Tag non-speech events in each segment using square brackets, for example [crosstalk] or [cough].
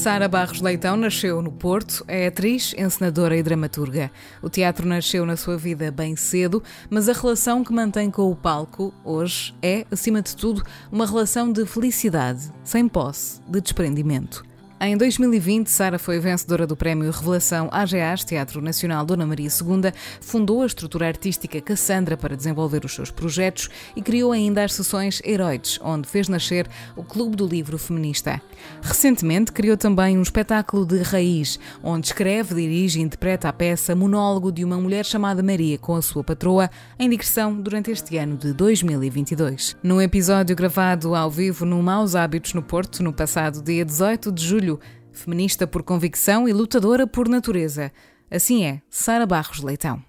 Sara Barros Leitão nasceu no Porto, é atriz, encenadora e dramaturga. O teatro nasceu na sua vida bem cedo, mas a relação que mantém com o palco hoje é, acima de tudo, uma relação de felicidade, sem posse, de desprendimento. Em 2020, Sara foi vencedora do Prémio Revelação AGAs Teatro Nacional Dona Maria II, fundou a estrutura artística Cassandra para desenvolver os seus projetos e criou ainda as sessões Heroides, onde fez nascer o Clube do Livro Feminista. Recentemente, criou também um espetáculo de raiz, onde escreve, dirige e interpreta a peça Monólogo de uma mulher chamada Maria com a sua patroa, em digressão durante este ano de 2022. Num episódio gravado ao vivo no Maus Hábitos no Porto, no passado dia 18 de julho, feminista por convicção e lutadora por natureza. Assim é, Sara Barros Leitão.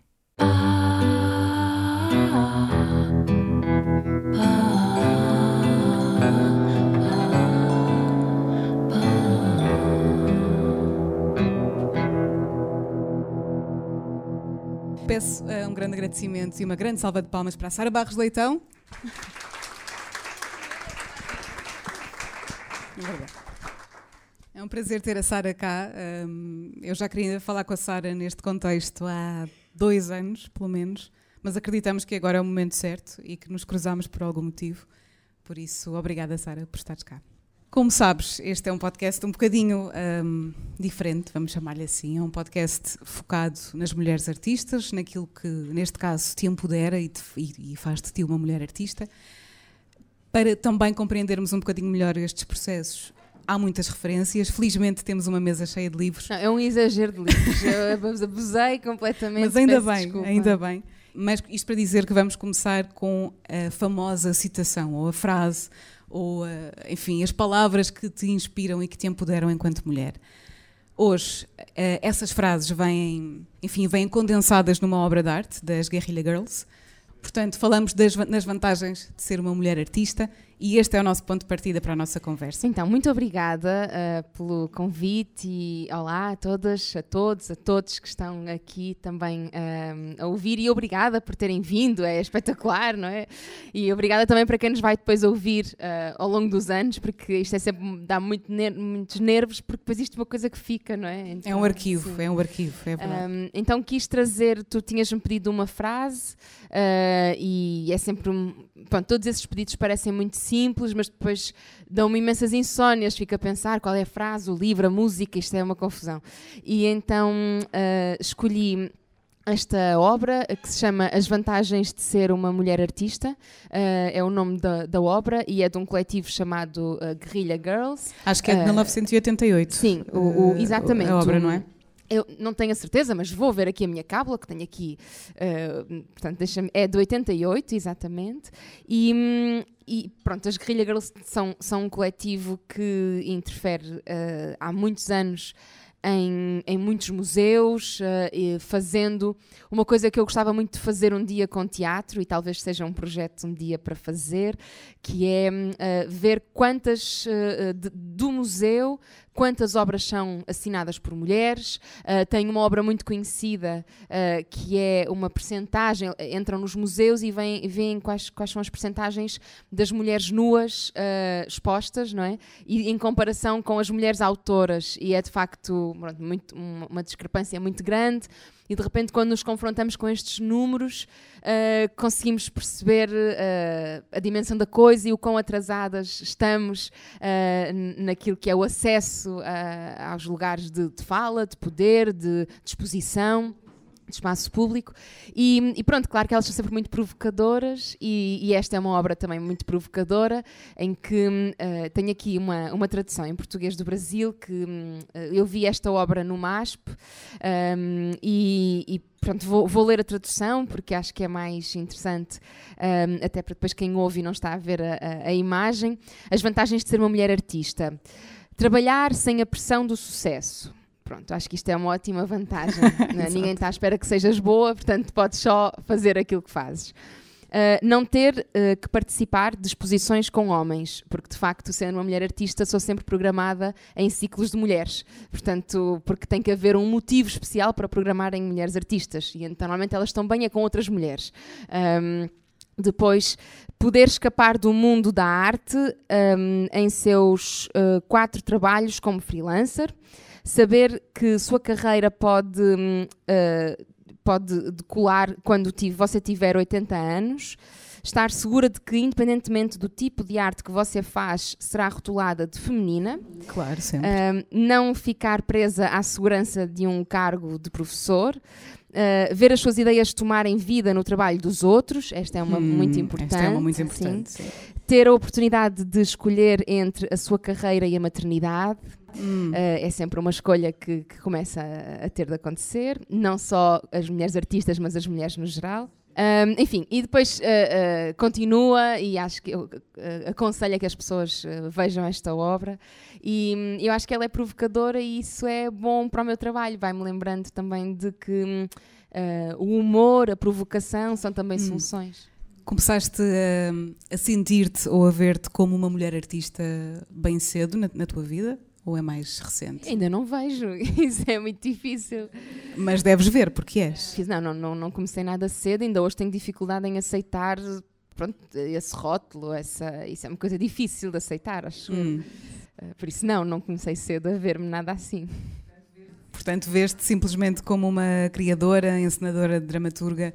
Peço uh, um grande agradecimento e uma grande salva de palmas para a Sara Barros Leitão. [laughs] É um prazer ter a Sara cá. Um, eu já queria falar com a Sara neste contexto há dois anos, pelo menos, mas acreditamos que agora é o momento certo e que nos cruzamos por algum motivo. Por isso, obrigada, Sara, por estares cá. Como sabes, este é um podcast um bocadinho um, diferente, vamos chamar-lhe assim. É um podcast focado nas mulheres artistas, naquilo que, neste caso, te empodera e, te, e, e faz de ti uma mulher artista. Para também compreendermos um bocadinho melhor estes processos, há muitas referências. Felizmente temos uma mesa cheia de livros. Não, é um exagero de livros. Eu abusei completamente. Mas ainda bem, desculpa. ainda bem. Mas isto para dizer que vamos começar com a famosa citação, ou a frase, ou, enfim, as palavras que te inspiram e que te empoderam enquanto mulher. Hoje, eh, essas frases vêm, enfim, vêm condensadas numa obra de arte das Guerrilla Girls. Portanto, falamos das, nas vantagens de ser uma mulher artista e este é o nosso ponto de partida para a nossa conversa. Então, muito obrigada uh, pelo convite e olá a todas, a todos, a todos que estão aqui também uh, a ouvir e obrigada por terem vindo, é espetacular, não é? E obrigada também para quem nos vai depois ouvir uh, ao longo dos anos, porque isto é sempre, dá muito ner muitos nervos, porque depois isto é uma coisa que fica, não é? Então, é um arquivo, sim. é um arquivo, é verdade. Um, então quis trazer, tu tinhas-me pedido uma frase e é sempre um, pronto, todos esses pedidos parecem muito simples, mas depois dão-me imensas insónias. Fico a pensar qual é a frase, o livro, a música, isto é uma confusão. E então uh, escolhi esta obra que se chama As Vantagens de Ser uma Mulher Artista, uh, é o nome da, da, obra e é de um coletivo chamado uh, Guerrilla Girls. Acho que é de 1988. Sim, o, o, exatamente. A obra, não é? Eu não tenho a certeza, mas vou ver aqui a minha cábula, que tenho aqui, uh, portanto, deixa é de 88, exatamente. E, e pronto, as Guerrilla Girls são, são um coletivo que interfere uh, há muitos anos em, em muitos museus, uh, fazendo uma coisa que eu gostava muito de fazer um dia com teatro, e talvez seja um projeto um dia para fazer, que é uh, ver quantas uh, de, do museu, quantas obras são assinadas por mulheres. Uh, tem uma obra muito conhecida uh, que é uma percentagem, entram nos museus e veem, veem quais, quais são as percentagens das mulheres nuas uh, expostas, não é? E em comparação com as mulheres autoras, e é de facto muito, uma, uma discrepância muito grande e de repente, quando nos confrontamos com estes números, uh, conseguimos perceber uh, a dimensão da coisa e o quão atrasadas estamos uh, naquilo que é o acesso aos lugares de, de, fala, de poder, de disposição. de espaço público e, e, pronto, claro que elas são sempre muito provocadoras e, e, esta é uma obra também muito provocadora em que uh, tenho aqui uma, uma tradução em português do Brasil que uh, eu vi esta obra no MASP um, e, e pronto, vou, vou, ler a tradução porque acho que é mais interessante, um, até para depois quem ouve e não está a ver a, a, a, imagem. As vantagens de ser uma mulher artista. Trabalhar sem a pressão do sucesso. Pronto, acho que isto é uma ótima vantagem. [laughs] né? Ninguém está à espera que sejas boa, portanto, podes só fazer aquilo que fazes. Uh, não ter uh, que participar de exposições com homens, porque de facto, sendo uma mulher artista, sou sempre programada em ciclos de mulheres. Portanto, porque tem que haver um motivo especial para programar em mulheres artistas. E então, normalmente elas estão bem é com outras mulheres. Um, depois, poder escapar do mundo da arte um, em seus uh, quatro trabalhos como freelancer saber que sua carreira pode, uh, pode decolar quando você tiver 80 anos, estar segura de que, independentemente do tipo de arte que você faz, será rotulada de feminina. Claro, sempre. Uh, não ficar presa à segurança de um cargo de professor. Uh, ver as suas ideias tomarem vida no trabalho dos outros, esta é uma hum, muito importante. Esta é uma muito importante. Sim. Ter a oportunidade de escolher entre a sua carreira e a maternidade. Hum. Uh, é sempre uma escolha que, que começa a, a, ter de acontecer, não só as mulheres artistas, mas as mulheres no geral. Um, enfim, e depois uh, uh, continua, e acho que eu aconselho a que as pessoas vejam esta obra. E um, eu acho que ela é provocadora, e isso é bom para o meu trabalho. Vai-me lembrando também de que o humor, a provocação são também hum. soluções. Começaste a, a sentir-te ou a ver-te como uma mulher artista bem cedo na, na tua vida? Ou é mais recente? Ainda não vejo, [laughs] isso é muito difícil. Mas deves ver, porque és. Não, não, não, não comecei nada cedo, ainda hoje tenho dificuldade em aceitar pronto, esse rótulo, essa, isso é uma coisa difícil de aceitar, acho. Hum. Eh, por isso, não, não comecei cedo a ver-me nada assim. Portanto, vês-te simplesmente como uma criadora, encenadora, dramaturga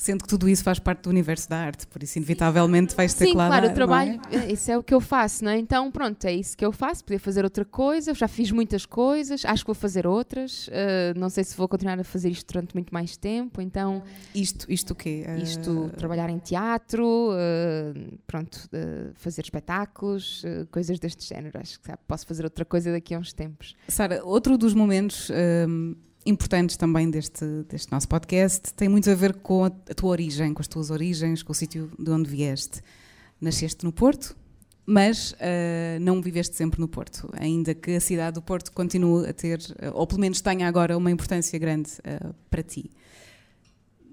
Sendo que tudo isso faz parte do universo da arte, por isso inevitavelmente vais ter Sim, que lá claro, o trabalho, é? isso é o que eu faço, não é? Então, pronto, é isso que eu faço, poder fazer outra coisa, já fiz muitas coisas, acho que vou fazer outras, uh, não sei se vou continuar a fazer isto durante muito mais tempo, então... Isto, isto o quê? Uh... Isto, trabalhar em teatro, uh, pronto, fazer espetáculos, coisas deste género, acho que sabe, posso fazer outra coisa daqui a uns tempos. Sara, outro dos momentos importantes também deste, deste nosso podcast tem muito a ver com a, tua origem, com as tuas origens, com o sítio de onde vieste. Nasceste no Porto, mas uh, não viveste sempre no Porto, ainda que a cidade do Porto continue a ter, uh, ou pelo menos tenha agora uma importância grande uh, para ti.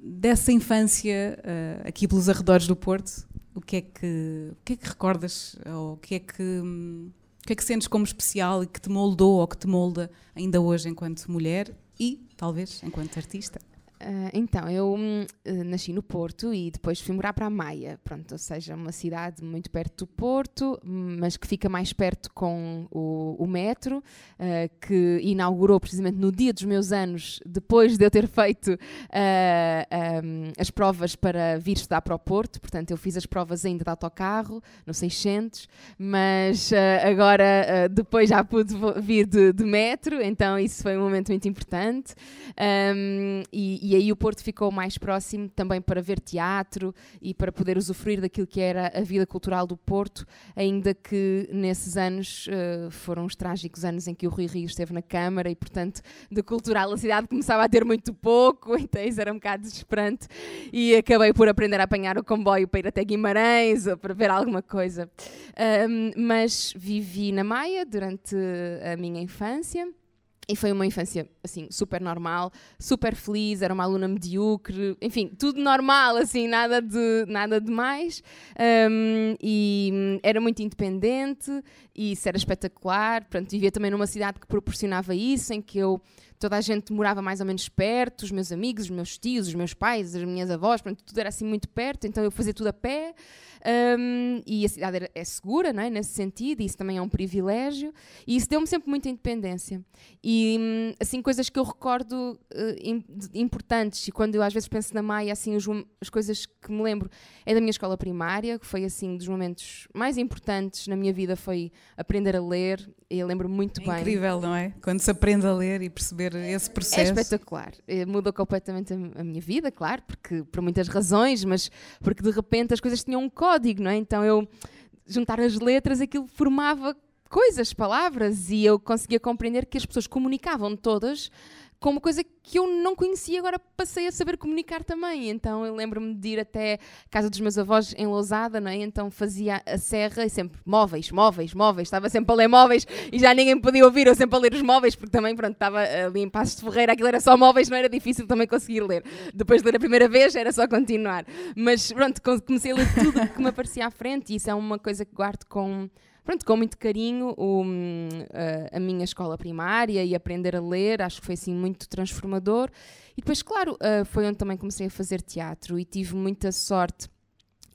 Dessa infância, aqui pelos arredores do Porto, o que é que, o que, é que recordas, ou o que é que, um, o que é que sentes como especial e que te moldou ou que te molda ainda hoje enquanto mulher e, talvez, enquanto artista? Uh, então, eu uh, nasci no Porto e depois fui morar para a Maia, pronto, ou seja, uma cidade muito perto do Porto, mas que fica mais perto com o, o metro, uh, que inaugurou precisamente no dia dos meus anos, depois de eu ter feito um, as provas para vir estudar para o Porto, portanto, eu fiz as provas ainda de autocarro, no 600, mas agora depois já pude vir de, de, metro, então isso foi um momento muito importante. Um, e, e aí o Porto ficou mais próximo também para ver teatro e para poder usufruir daquilo que era a vida cultural do Porto, ainda que nesses anos uh, foram os trágicos anos em que o Rui Rio esteve na Câmara e, portanto, de cultural a cidade começava a ter muito pouco, [laughs] então isso era um bocado desesperante e acabei por aprender a apanhar o comboio para ir até Guimarães ou para ver alguma coisa. Um, mas vivi na Maia durante a minha infância e foi uma infância, assim, super normal, super feliz, era uma aluna medíocre, enfim, tudo normal, assim, nada de, nada de mais. Um, e era muito independente, e isso era espetacular. Portanto, vivia também numa cidade que proporcionava isso, em que eu toda a gente morava mais ou menos perto, os meus amigos, os meus tios, os meus pais, as minhas avós, portanto, tudo era assim muito perto, então eu fazia tudo a pé. Um, e a cidade é segura, não é? nesse sentido, e isso também é um privilégio, e isso deu-me sempre muita independência. E, hum, assim, coisas que eu recordo uh, importantes, e quando eu às vezes penso na Maia, assim, os, as coisas que me lembro é da minha escola primária, que foi, assim, dos momentos mais importantes na minha vida, foi aprender a ler, e eu lembro muito é bem. incrível, não é? Quando se aprende a ler e perceber esse processo. É espetacular. Eh, mudou completamente a, a minha vida, claro, porque por muitas razões, mas porque de repente as coisas tinham um código código, não é? Então eu juntar as letras, aquilo formava coisas, palavras, e eu conseguia compreender que as pessoas comunicavam todas com uma coisa que eu não conhecia, agora passei a saber comunicar também. Então eu lembro-me de ir até a casa dos meus avós em Lousada, não é? Então fazia a serra e sempre móveis, móveis, móveis, estava sempre a ler móveis e já ninguém podia ouvir, eu sempre a ler os móveis, porque também, pronto, estava ali em Passos de Ferreira, aquilo era só móveis, não era difícil também conseguir ler. Depois de ler a primeira vez era só continuar. Mas pronto, comecei a ler tudo que me aparecia à frente e isso é uma coisa que guardo com pronto, com muito carinho o, a, a, minha escola primária e aprender a ler, acho que foi assim muito transformador. E depois, claro, foi onde também comecei a fazer teatro e tive muita sorte.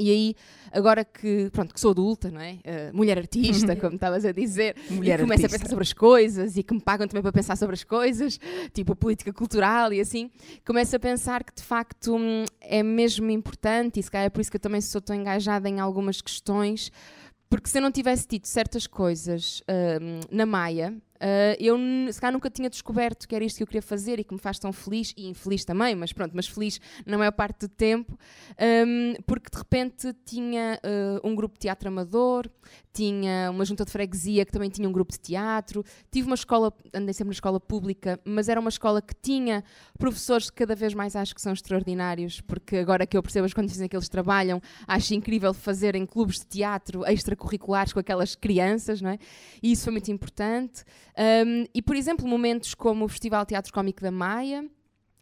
E aí, agora que, pronto, que sou adulta, não é? Uh, mulher artista, [laughs] como estavas a dizer, mulher e começo artista. a pensar sobre as coisas e que me pagam também para pensar sobre as coisas, tipo a política cultural e assim, começo a pensar que de facto hum, é mesmo importante e se calhar é por isso que eu também sou tão engajada em algumas questões, porque se eu não tivesse tido certas coisas uh, na Maia, Uh, eu se calhar nunca tinha descoberto que era isto que eu queria fazer e que me faz tão feliz, e infeliz também, mas pronto, mas feliz na maior parte do tempo, um, porque de repente tinha uh, um grupo de teatro amador, tinha uma junta de freguesia que também tinha um grupo de teatro, tive uma escola, andei sempre na escola pública, mas era uma escola que tinha professores que cada vez mais acho que são extraordinários, porque agora que eu percebo as condições em que eles trabalham, acho incrível fazerem clubes de teatro extracurriculares com aquelas crianças, não é? E isso foi muito importante. Um, e, por exemplo, momentos como o Festival Teatro Cómico da Maia,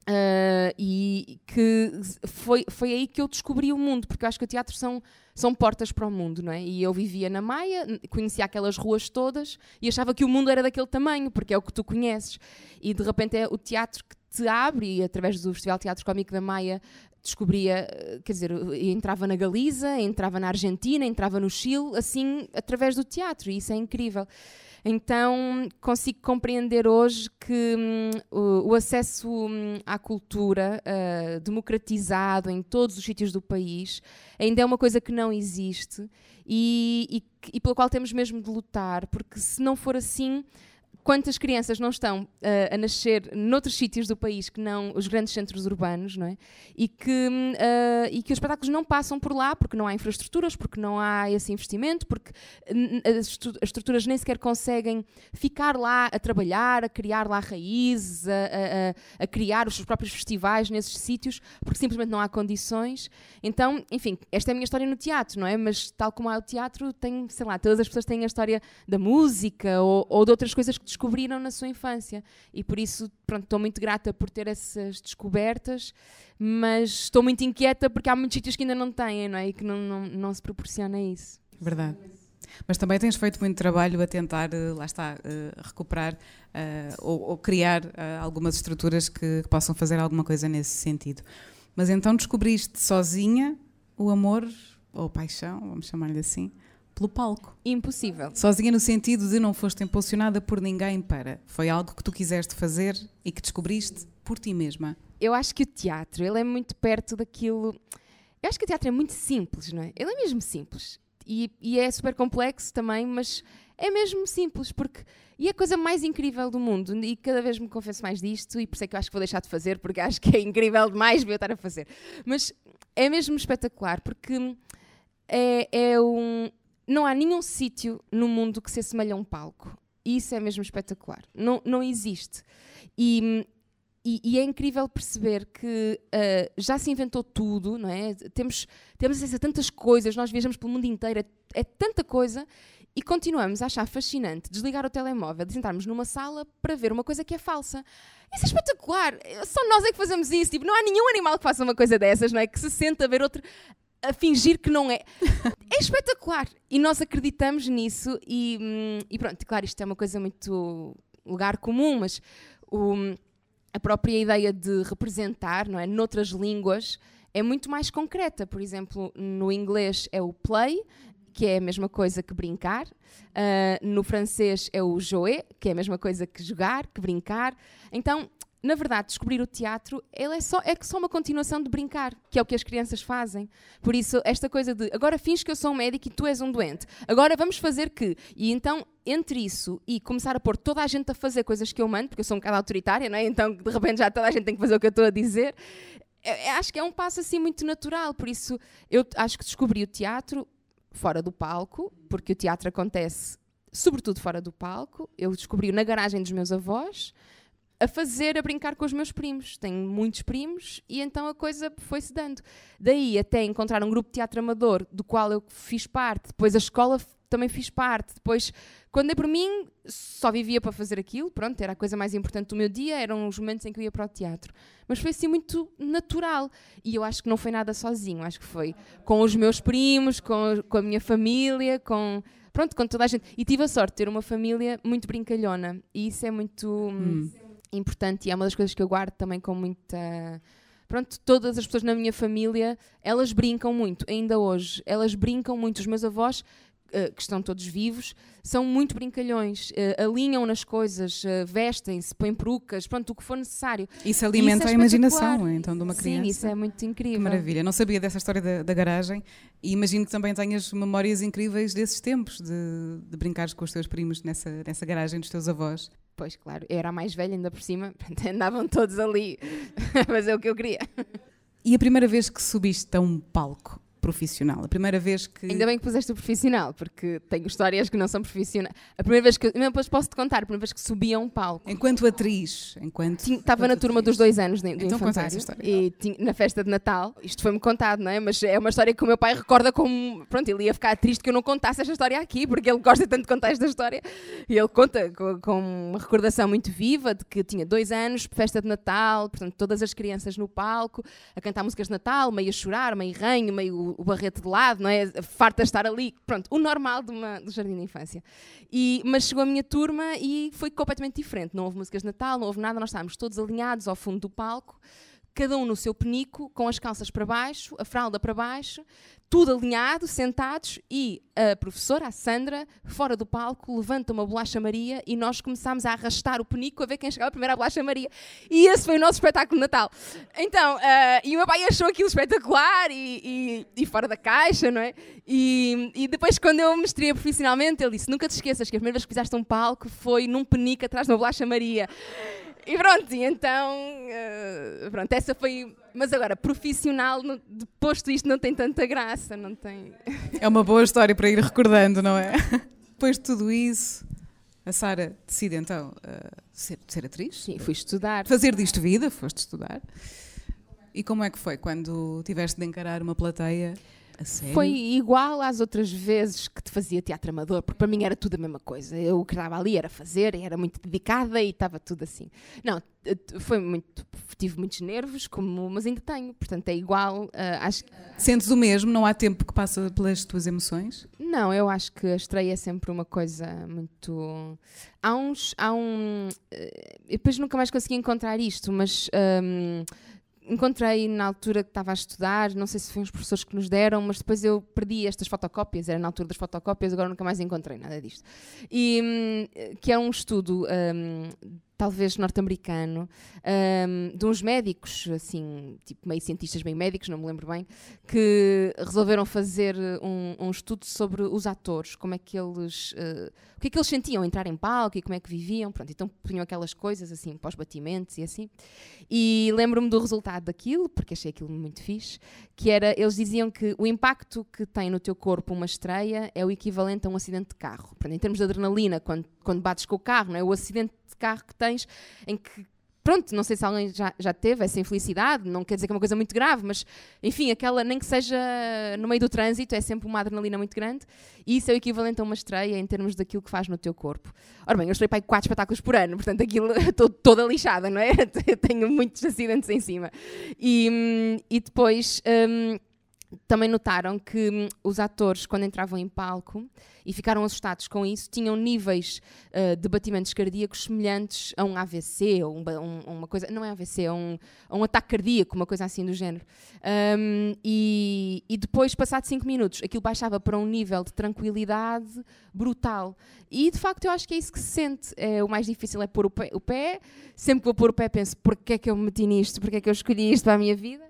Uh, e que foi, foi aí que eu descobri o mundo, porque eu acho que o teatro são, são portas para o mundo, não é? E eu vivia na Maia, conhecia aquelas ruas todas e achava que o mundo era daquele tamanho, porque é o que tu conheces. E de repente é o teatro que te abre, e através do Festival Teatro Cómico da Maia descobria, quer dizer, entrava na Galiza, entrava na Argentina, entrava no Chile, assim, através do teatro, e isso é incrível. Então consigo compreender hoje que hum, o, acesso hum, à cultura uh, democratizado em todos os sítios do país ainda é uma coisa que não existe e, e, e pela qual temos mesmo de lutar, porque se não for assim quantas crianças não estão uh, a nascer noutros sítios do país que não os grandes centros urbanos, não é? E que, uh, e que os espetáculos não passam por lá porque não há infraestruturas, porque não há esse investimento, porque as, estruturas nem sequer conseguem ficar lá a trabalhar, a criar lá raízes, a, a, a criar os seus próprios festivais nesses sítios, porque simplesmente não há condições. Então, enfim, esta é a minha história no teatro, não é? Mas tal como há o teatro, tem, sei lá, todas as pessoas têm a história da música ou, ou de outras coisas que descobriram na sua infância. E por isso, pronto, estou muito grata por ter essas descobertas, mas estou muito inquieta porque há muitos sítios que ainda não têm, não é? E que não, não, não se proporciona isso. Verdade. Mas também tens feito muito trabalho a tentar, eh, lá está, eh, recuperar uh, ou, ou, criar uh, algumas estruturas que, que, possam fazer alguma coisa nesse sentido. Mas então descobriste sozinha o amor ou paixão, vamos chamar-lhe assim, pelo palco. Impossível. Sozinha no sentido de não foste impulsionada por ninguém para. Foi algo que tu quiseste fazer e que descobriste por ti mesma. Eu acho que o teatro, ele é muito perto daquilo... Eu acho que o teatro é muito simples, não é? Ele é mesmo simples. E, e é super complexo também, mas é mesmo simples, porque... E é a coisa mais incrível do mundo, e cada vez me confesso mais disto, e por isso é que eu acho que vou deixar de fazer, porque [laughs] acho que é incrível demais ver eu estar a fazer. Mas é mesmo espetacular, porque é, é um, não há nenhum sítio no mundo que se assemelhe a um palco. E isso é mesmo espetacular. Não, não existe. E, e, e é incrível perceber que uh, já se inventou tudo, não é? Temos, temos acesso a tantas coisas, nós viajamos pelo mundo inteiro, é, é tanta coisa e continuamos a achar fascinante desligar o telemóvel e sentarmos numa sala para ver uma coisa que é falsa. Isso é espetacular. Só nós é que fazemos isso. Tipo, não há nenhum animal que faça uma coisa dessas, não é? Que se senta a ver outro a fingir que não é. É espetacular. E nós acreditamos nisso e, hum, e pronto, claro, isto é uma coisa muito lugar comum, mas o, a própria ideia de representar, não é, noutras línguas, é muito mais concreta. Por exemplo, no inglês é o play, que é a mesma coisa que brincar. Uh, no francês é o jouer, que é a mesma coisa que jogar, que brincar. Então, na verdade, descobrir o teatro ele é, só, é só uma continuação de brincar, que é o que as crianças fazem. Por isso, esta coisa de agora fins que eu sou um médico e tu és um doente, agora vamos fazer que. E então, entre isso e começar a pôr toda a gente a fazer coisas que eu mando, porque eu sou um bocado autoritária, não é? então de repente já toda a gente tem que fazer o que eu estou a dizer. Eu, eu acho que é um passo assim muito natural. Por isso, eu acho que descobri o teatro fora do palco, porque o teatro acontece sobretudo fora do palco. Eu descobri na garagem dos meus avós a fazer, a brincar com os meus primos. Tenho muitos primos e então a coisa foi-se dando. Daí até encontrar um grupo de teatro amador do qual eu fiz parte, depois a escola também fiz parte. Depois, quando é por mim, só vivia para fazer aquilo, pronto, era a coisa mais importante do meu dia, eram os momentos em que eu ia para o teatro. Mas foi assim muito natural. E eu acho que não foi nada sozinho, acho que foi com os meus primos, com, com a minha família, com pronto, com toda a gente. E tive a sorte de ter uma família muito brincalhona. E isso é muito. Hum importante e é uma das coisas que eu guardo também com muita. Pronto, todas as pessoas na minha família, elas brincam muito, ainda hoje. Elas brincam muito. Os meus avós, uh, que estão todos vivos, são muito brincalhões. Uh, alinham nas coisas, uh, vestem-se, põem perucas, pronto, o que for necessário. Isso alimenta isso é a imaginação, então, de uma criança. Sim, isso é muito incrível. Que maravilha. Não sabia dessa história da, da garagem e imagino que também tenhas memórias incríveis desses tempos, de, de brincares com os teus primos nessa, nessa garagem dos teus avós. Pois, claro, eu era a mais velha ainda por cima, [laughs] andavam todos ali [laughs] a fazer o que eu queria. E a primeira vez que subiste a um palco? Profissional. A primeira vez que. Ainda bem que puseste o profissional, porque tenho histórias que não são profissionais. A primeira vez que. Depois posso-te contar, a primeira vez que subi a um palco. Enquanto atriz. Enquanto. Estava na turma atriz. dos dois anos do então infantário. Essa história. E tinha, na festa de Natal. Isto foi-me contado, não é? Mas é uma história que o meu pai recorda como. Pronto, ele ia ficar triste que eu não contasse esta história aqui, porque ele gosta tanto de contar esta história. E ele conta com, com uma recordação muito viva de que tinha dois anos, festa de Natal, portanto, todas as crianças no palco, a cantar músicas de Natal, meio a chorar, meio ranho, meio o, barrete de lado não é? Farta estar ali, pronto, o normal de uma, do jardim de infância. E, mas chegou a minha turma e foi completamente diferente. Não houve músicas de Natal, não houve nada, nós estávamos todos alinhados ao fundo do palco cada um no seu penico, com as calças para baixo, a fralda para baixo, tudo alinhado, sentados, e a professora, a Sandra, fora do palco, levanta uma bolacha Maria e nós começámos a arrastar o penico a ver quem chegava primeiro à bolacha Maria. E esse foi o nosso espetáculo de Natal. Então, uh, e o meu pai achou aquilo espetacular e, e, e fora da caixa, não é? E, e, depois, quando eu me profissionalmente, ele disse: Nunca te esqueças que a primeira vez que pisaste um palco foi num penico atrás de uma bolacha Maria. E pronto, e então, uh, pronto, essa foi. Mas agora, profissional, depois disto, não tem tanta graça, não tem. É uma boa história para ir recordando, não é? Depois de tudo isso, a Sara decide então uh, ser, ser atriz? Sim, fui estudar. Fazer disto vida, foste estudar. E como é que foi quando tiveste de encarar uma plateia? Foi igual às outras vezes que te fazia teatro amador, porque para mim era tudo a mesma coisa. Eu o que estava ali era fazer, era muito dedicada e estava tudo assim. Não, foi muito. Tive muitos nervos, como, mas ainda tenho, portanto é igual. Uh, acho Sentes o mesmo? Não há tempo que passa pelas tuas emoções? Não, eu acho que a estreia é sempre uma coisa muito. Há uns. Há um. Uh, depois nunca mais consegui encontrar isto, mas. Um, encontrei na altura que estava a estudar, não sei se foi uns professores que nos deram, mas depois eu perdi estas fotocópias, era na altura das fotocópias, agora nunca mais encontrei nada disto. E hum, que é um estudo um, talvez norte-americano, um, de uns médicos, assim, tipo meio cientistas, meio médicos, não me lembro bem, que resolveram fazer um, um estudo sobre os atores, como é que eles, uh, o que é que eles sentiam entrar em palco e como é que viviam, pronto, então punham aquelas coisas assim, pós-batimentos e assim. E lembro-me do resultado daquilo, porque achei aquilo muito fixe, que era, eles diziam que o impacto que tem no teu corpo uma estreia é o equivalente a um acidente de carro. Portanto, em termos de adrenalina, quando, quando bates com o carro, não é? o acidente de carro que tens, em que pronto, não sei se alguém já, já teve essa infelicidade, não quer dizer que é uma coisa muito grave, mas enfim, aquela, nem que seja no meio do trânsito, é sempre uma adrenalina muito grande. E isso é o equivalente a uma estreia em termos daquilo que faz no teu corpo. Ora bem, eu estrei para quatro espetáculos por ano, portanto aquilo [laughs] estou toda lixada, não é? [laughs] Tenho muitos acidentes em cima. E, hum, e depois. Um, também notaram que hum, os atores, quando entravam em palco e ficaram assustados com isso, tinham níveis uh, de batimentos cardíacos semelhantes a um AVC, ou um, um, uma coisa, não é AVC, é um, um ataque cardíaco, uma coisa assim do género. Um, e, e, depois, passado 5 minutos, aquilo baixava para um nível de tranquilidade brutal. E de facto, eu acho que é isso que se sente. É, o mais difícil é pôr o pé, o pé. Sempre que vou pôr o pé, penso: porquê é que eu me meti nisto? Porquê é que eu escolhi isto para a minha vida?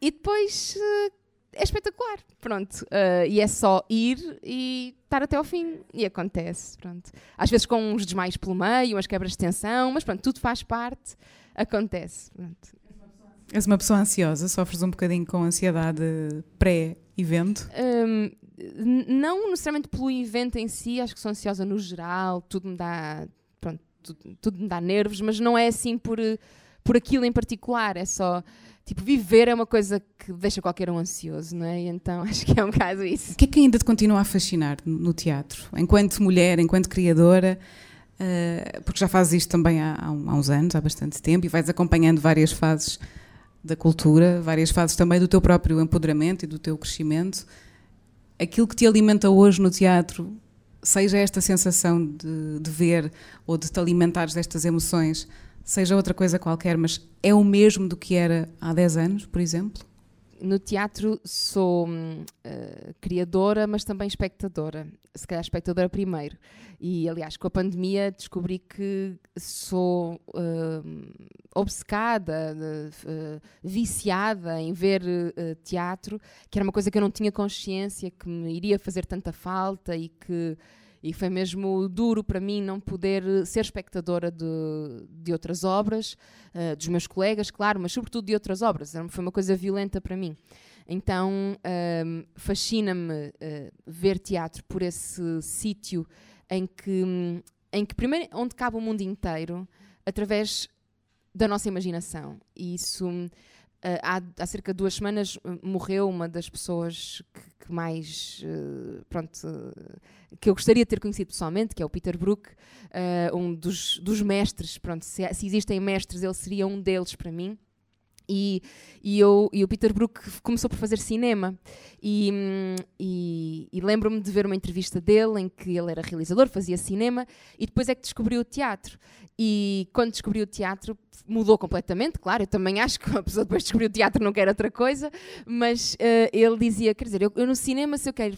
E depois. Uh, é espetacular, pronto. Uh, e é só ir e estar até ao fim. E acontece, pronto. Às vezes com uns desmaios pelo meio, umas quebras de tensão, mas pronto, tudo faz parte, acontece. Pronto. És uma pessoa ansiosa? Sofres um bocadinho com ansiedade pré-evento? Um, não necessariamente pelo evento em si, acho que sou ansiosa no geral, tudo me dá, pronto, tudo, tudo me dá nervos, mas não é assim por, por aquilo em particular, é só tipo, viver é uma coisa que deixa qualquer um ansioso, não é? Então [laughs] acho que é um caso isso. O que é que ainda te continua a fascinar no teatro? Enquanto mulher, enquanto criadora, uh, porque já fazes isto também há, há, uns anos, há bastante tempo, e vais acompanhando várias fases da cultura, várias fases também do teu próprio empoderamento e do teu crescimento. Aquilo que te alimenta hoje no teatro, seja esta sensação de, de ver ou de te alimentares destas emoções, seja outra coisa qualquer, mas é o mesmo do que era há 10 anos, por exemplo? No teatro sou uh, criadora, mas também espectadora. Se calhar espectadora primeiro. E, aliás, com a pandemia descobri que sou uh, obcecada, uh, viciada em ver teatro, que era uma coisa que eu não tinha consciência, que me iria fazer tanta falta e que e foi mesmo duro para mim não poder eh, ser espectadora de, de outras obras, uh, dos meus colegas, claro, mas sobretudo de outras obras. Foi uma coisa violenta para mim. Então uh, fascina-me uh, ver teatro por esse sítio em que, em que primeiro onde cabe o mundo inteiro através da nossa imaginação. E isso Uh, há, há, cerca de duas semanas uh, morreu uma das pessoas que, que mais uh, pronto que eu gostaria de ter conhecido pessoalmente que é o Peter Brook um dos, dos mestres pronto se, se, existem mestres ele seria um deles para mim. E, e, eu, e o Peter Brook começou por fazer cinema. E, e, e lembro-me de ver uma entrevista dele em que ele era realizador, fazia cinema e depois é que descobriu o teatro. E quando descobriu o teatro mudou completamente, claro, eu também acho que uma pessoa depois descobriu o teatro não quer outra coisa, mas uh, ele dizia, quer dizer, eu, eu, no cinema se eu quero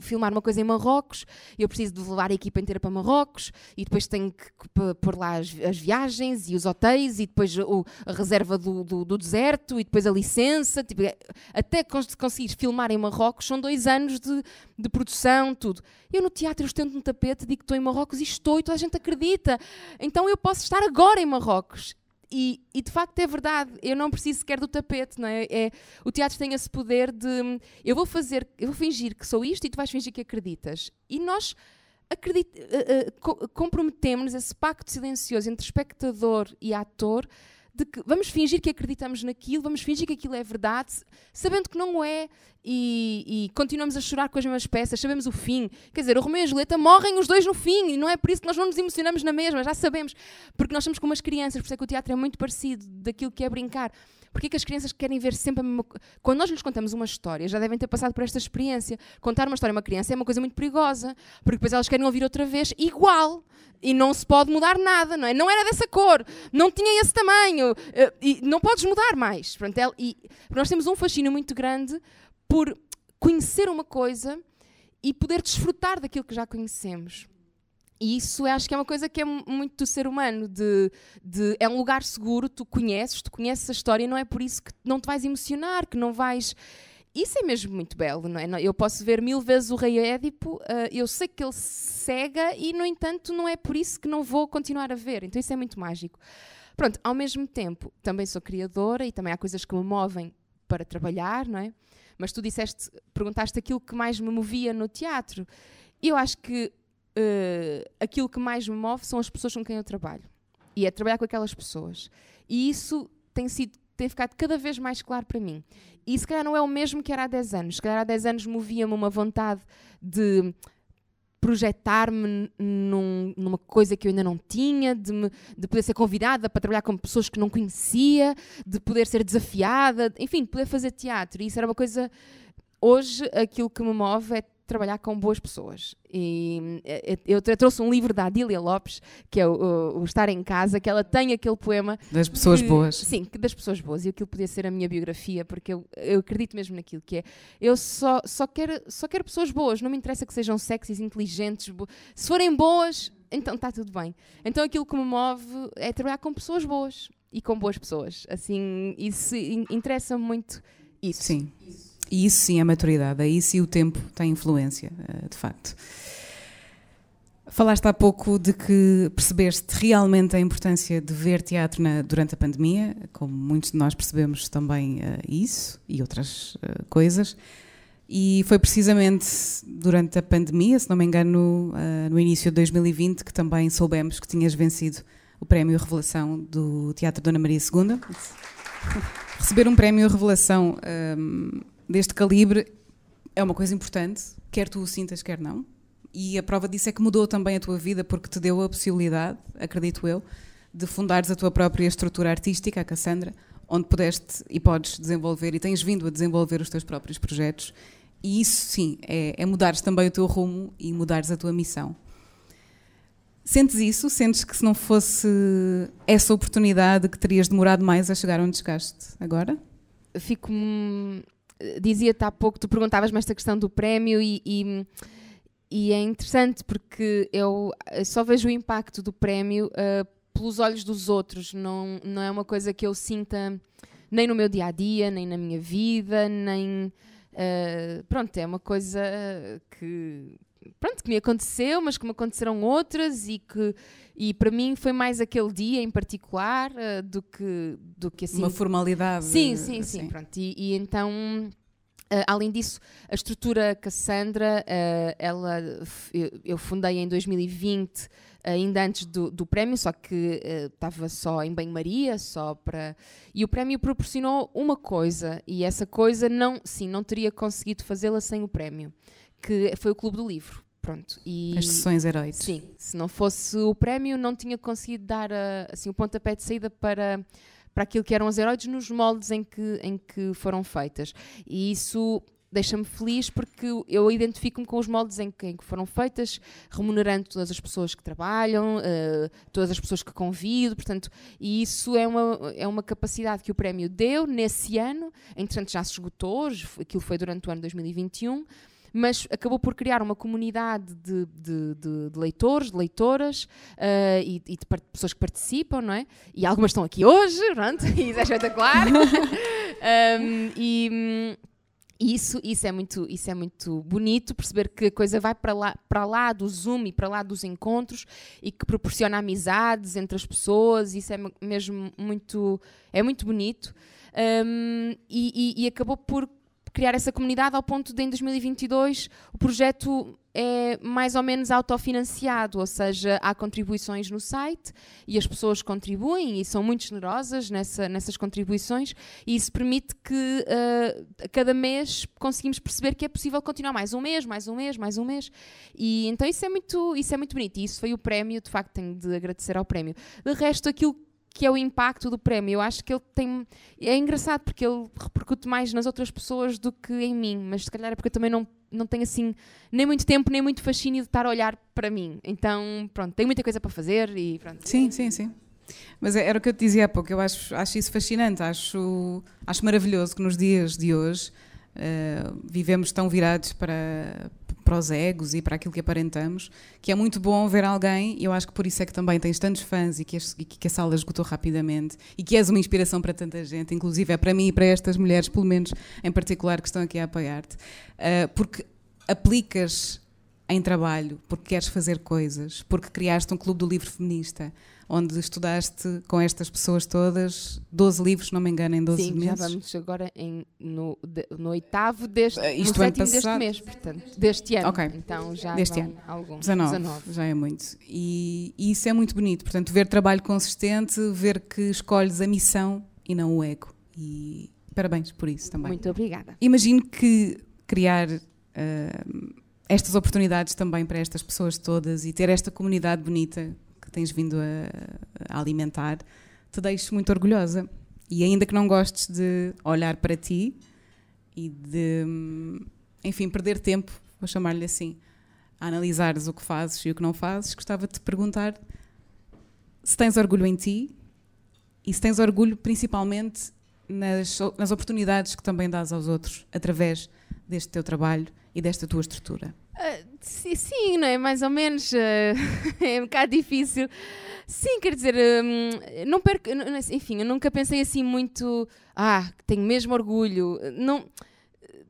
filmar uma coisa em Marrocos, eu preciso de levar a equipa inteira para Marrocos e depois tenho que pôr lá as, as, viagens e os hotéis e depois o, a reserva do, do, do, deserto e depois a licença, tipo, é, até conseguir filmar em Marrocos são dois anos de, de produção, tudo. Eu no teatro eu estendo no tapete, digo que estou em Marrocos e estou e toda a gente acredita. Então eu posso estar agora em Marrocos. E, e, de facto é verdade, eu não preciso sequer do tapete, não é? é? O teatro tem esse poder de eu vou fazer, eu vou fingir que sou isto e tu vais fingir que acreditas. E nós acredit, uh, uh, comprometemos esse pacto silencioso entre espectador e ator de que vamos fingir que acreditamos naquilo, vamos fingir que aquilo é verdade, sabendo que não é, e, e, continuamos a chorar com as mesmas peças, sabemos o fim. Quer dizer, o Romeu e a Julieta morrem os dois no fim, e não é por isso que nós não nos emocionamos na mesma, já sabemos, porque nós somos como as crianças, por isso é que o teatro é muito parecido daquilo que é brincar. Porquê que as crianças querem ver sempre a mesma coisa? Quando nós lhes contamos uma história, já devem ter passado por esta experiência. Contar uma história a uma criança é uma coisa muito perigosa, porque depois elas querem ouvir outra vez igual. E não se pode mudar nada, não é? Não era dessa cor, não tinha esse tamanho, eh, e não podes mudar mais. Pronto, é, e nós temos um fascínio muito grande por conhecer uma coisa e poder desfrutar daquilo que já conhecemos. E isso acho que é uma coisa que é muito do ser humano, de, de, é um lugar seguro, tu conheces, tu conheces a história, não é por isso que não te vais emocionar, que não vais... Isso é mesmo muito belo, não é? Eu posso ver mil vezes o rei Édipo, uh, eu sei que ele cega e, no entanto, não é por isso que não vou continuar a ver. Então isso é muito mágico. Pronto, ao mesmo tempo, também sou criadora e também há coisas que me movem para trabalhar, não é? Mas tu disseste, perguntaste aquilo que mais me movia no teatro. Eu acho que uh, aquilo que mais me move são as pessoas com quem eu trabalho. e é trabalhar com aquelas pessoas. E isso tem sido tem ficado cada vez mais claro para mim. E se calhar não é o mesmo que era há 10 anos. Se calhar há 10 anos movia-me uma vontade de projetar-me num, numa coisa que eu ainda não tinha, de, me, de poder ser convidada para trabalhar com pessoas que não conhecia, de poder ser desafiada, enfim, de poder fazer teatro. E isso era uma coisa. Hoje, aquilo que me move é trabalhar com boas pessoas. E eh, eh, eu trouxe um livro da Adília Lopes, que é o, o, Estar em Casa, que ela tem aquele poema. Das pessoas que, boas. Sim, das pessoas boas. E aquilo podia ser a minha biografia, porque eu, eu acredito mesmo naquilo que é. Eu só, só, quero, só quero pessoas boas, não me interessa que sejam sexys, inteligentes. Se forem boas, então está tudo bem. Então aquilo que me move é trabalhar com pessoas boas e com boas pessoas. Assim, isso interessa muito isso. Sim. Isso. E isso sim é maturidade, aí sim o tempo tem influência, eh, de facto. Falaste há pouco de que percebeste realmente a importância de ver teatro na, durante a pandemia, como muitos de nós percebemos também uh, isso e outras uh, coisas. E foi precisamente durante a pandemia, se não me engano, uh, no início de 2020, que também soubemos que tinhas vencido o prémio Revelação do Teatro Dona Maria II. [laughs] Receber um prémio Revelação um, deste calibre é uma coisa importante, quer tu o sintas, quer não. E a prova disso é que mudou também a tua vida, porque te deu a possibilidade, acredito eu, de fundares a tua própria estrutura artística, a Cassandra, onde pudeste e podes desenvolver e tens vindo a desenvolver os teus próprios projetos. E isso, sim, é, é mudares também o teu rumo e mudares a tua missão. Sentes isso? Sentes que se não fosse essa oportunidade que terias demorado mais a chegar onde chegaste agora? Fico dizia-te há pouco, tu perguntavas-me esta questão do prémio e, e, e, é interessante porque eu só vejo o impacto do prémio uh, pelos olhos dos outros, não, não é uma coisa que eu sinta nem no meu dia a dia, nem na minha vida, nem. Uh, pronto, é uma coisa que pronto, que me aconteceu, mas que me aconteceram outras e que e para mim foi mais aquele dia em particular uh, do que do que assim uma formalidade. Sim, sim, assim. sim, pronto. E, e então Uh, além disso, a estrutura Cassandra, uh, ela, eu, eu, fundei em 2020, ainda antes do, do prémio, só que estava uh, só em banho-maria, só para... E o prémio proporcionou uma coisa, e essa coisa, não, sim, não teria conseguido fazê-la sem o prémio que foi o Clube do Livro. Pronto, e, As sessões heróis. Sim, se não fosse o prémio, não tinha conseguido dar a, assim, o pontapé de saída para, para aquilo que eram as heróis nos moldes em que, em que foram feitas. E isso deixa-me feliz porque eu identifico-me com os moldes em que, em que, foram feitas, remunerando todas as pessoas que trabalham, uh, todas as pessoas que convido, portanto, e isso é uma, é uma capacidade que o prémio deu nesse ano, entretanto já se esgotou, aquilo foi durante o ano 2021, mas acabou por criar uma comunidade de, de, de, de leitores, de leitoras uh, e, e, de pessoas que participam, não é? E algumas estão aqui hoje, pronto, [laughs] e isso é espetacular. [laughs] um, e, e isso, isso, é muito, isso é muito bonito, perceber que a coisa vai para lá, para lá do Zoom e para lá dos encontros e que proporciona amizades entre as pessoas, isso é mesmo muito, é muito bonito. Um, e, e, e, acabou por criar essa comunidade ao ponto de em 2022 o projeto é mais ou menos autofinanciado, ou seja, há contribuições no site e as pessoas contribuem e são muito generosas nessa, nessas contribuições e isso permite que uh, a cada mês conseguimos perceber que é possível continuar mais um mês, mais um mês, mais um mês e então isso é muito, isso é muito bonito e isso foi o prémio, de facto tenho de agradecer ao prémio. De resto, aquilo que é o impacto do prémio. Eu acho que ele tem. É engraçado porque ele repercute mais nas outras pessoas do que em mim, mas se calhar é porque eu também não, não tenho assim nem muito tempo, nem muito fascínio de estar a olhar para mim. Então, pronto, tenho muita coisa para fazer e pronto. Sim, sim, sim. Mas é, era o que eu te dizia há pouco, eu acho, acho isso fascinante, acho, acho maravilhoso que nos dias de hoje uh, vivemos tão virados para, para os egos e para aquilo que aparentamos, que é muito bom ver alguém, e eu acho que por isso é que também tens tantos fãs e que, e que a sala esgotou rapidamente e que és uma inspiração para tanta gente, inclusive é para mim e para estas mulheres, pelo menos em particular, que estão aqui a apoiar-te, uh, porque aplicas em trabalho, porque queres fazer coisas, porque criaste um clube do livro feminista, onde estudaste com estas pessoas todas 12 livros, não me engano, em 12 Sim, meses. já vamos agora em, no, de, no oitavo deste, Uh, isto no ano sétimo deste passado? mês, portanto, deste ano. Ok. Então já Deste ano. alguns. 19, já é muito. E, e isso é muito bonito. Portanto, ver trabalho consistente, ver que escolhes a missão e não o ego. E parabéns por isso também. Muito obrigada. Imagino que criar ah, estas oportunidades também para estas pessoas todas e ter esta comunidade bonita que tens vindo a, a alimentar te deixe muito orgulhosa. E ainda que não gostes de olhar para ti e de, enfim, perder tempo, vou chamar-lhe assim, a analisares o que fazes e o que não fazes, gostava de te perguntar se tens orgulho em ti e se tens orgulho principalmente nas, nas oportunidades que também dás aos outros através deste teu trabalho e desta tua estrutura. Ah, sim, não é? Mais ou menos. ah, [laughs] é um bocado difícil. Sim, quer dizer, hum, não perco. Enfim, eu nunca pensei assim muito. Ah, tenho mesmo orgulho. Não.